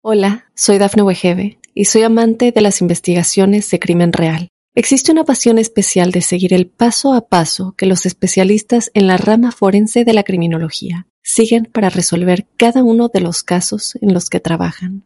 Hola, soy Dafne Wegebe y soy amante de las investigaciones de crimen real. Existe una pasión especial de seguir el paso a paso que los especialistas en la rama forense de la criminología siguen para resolver cada uno de los casos en los que trabajan.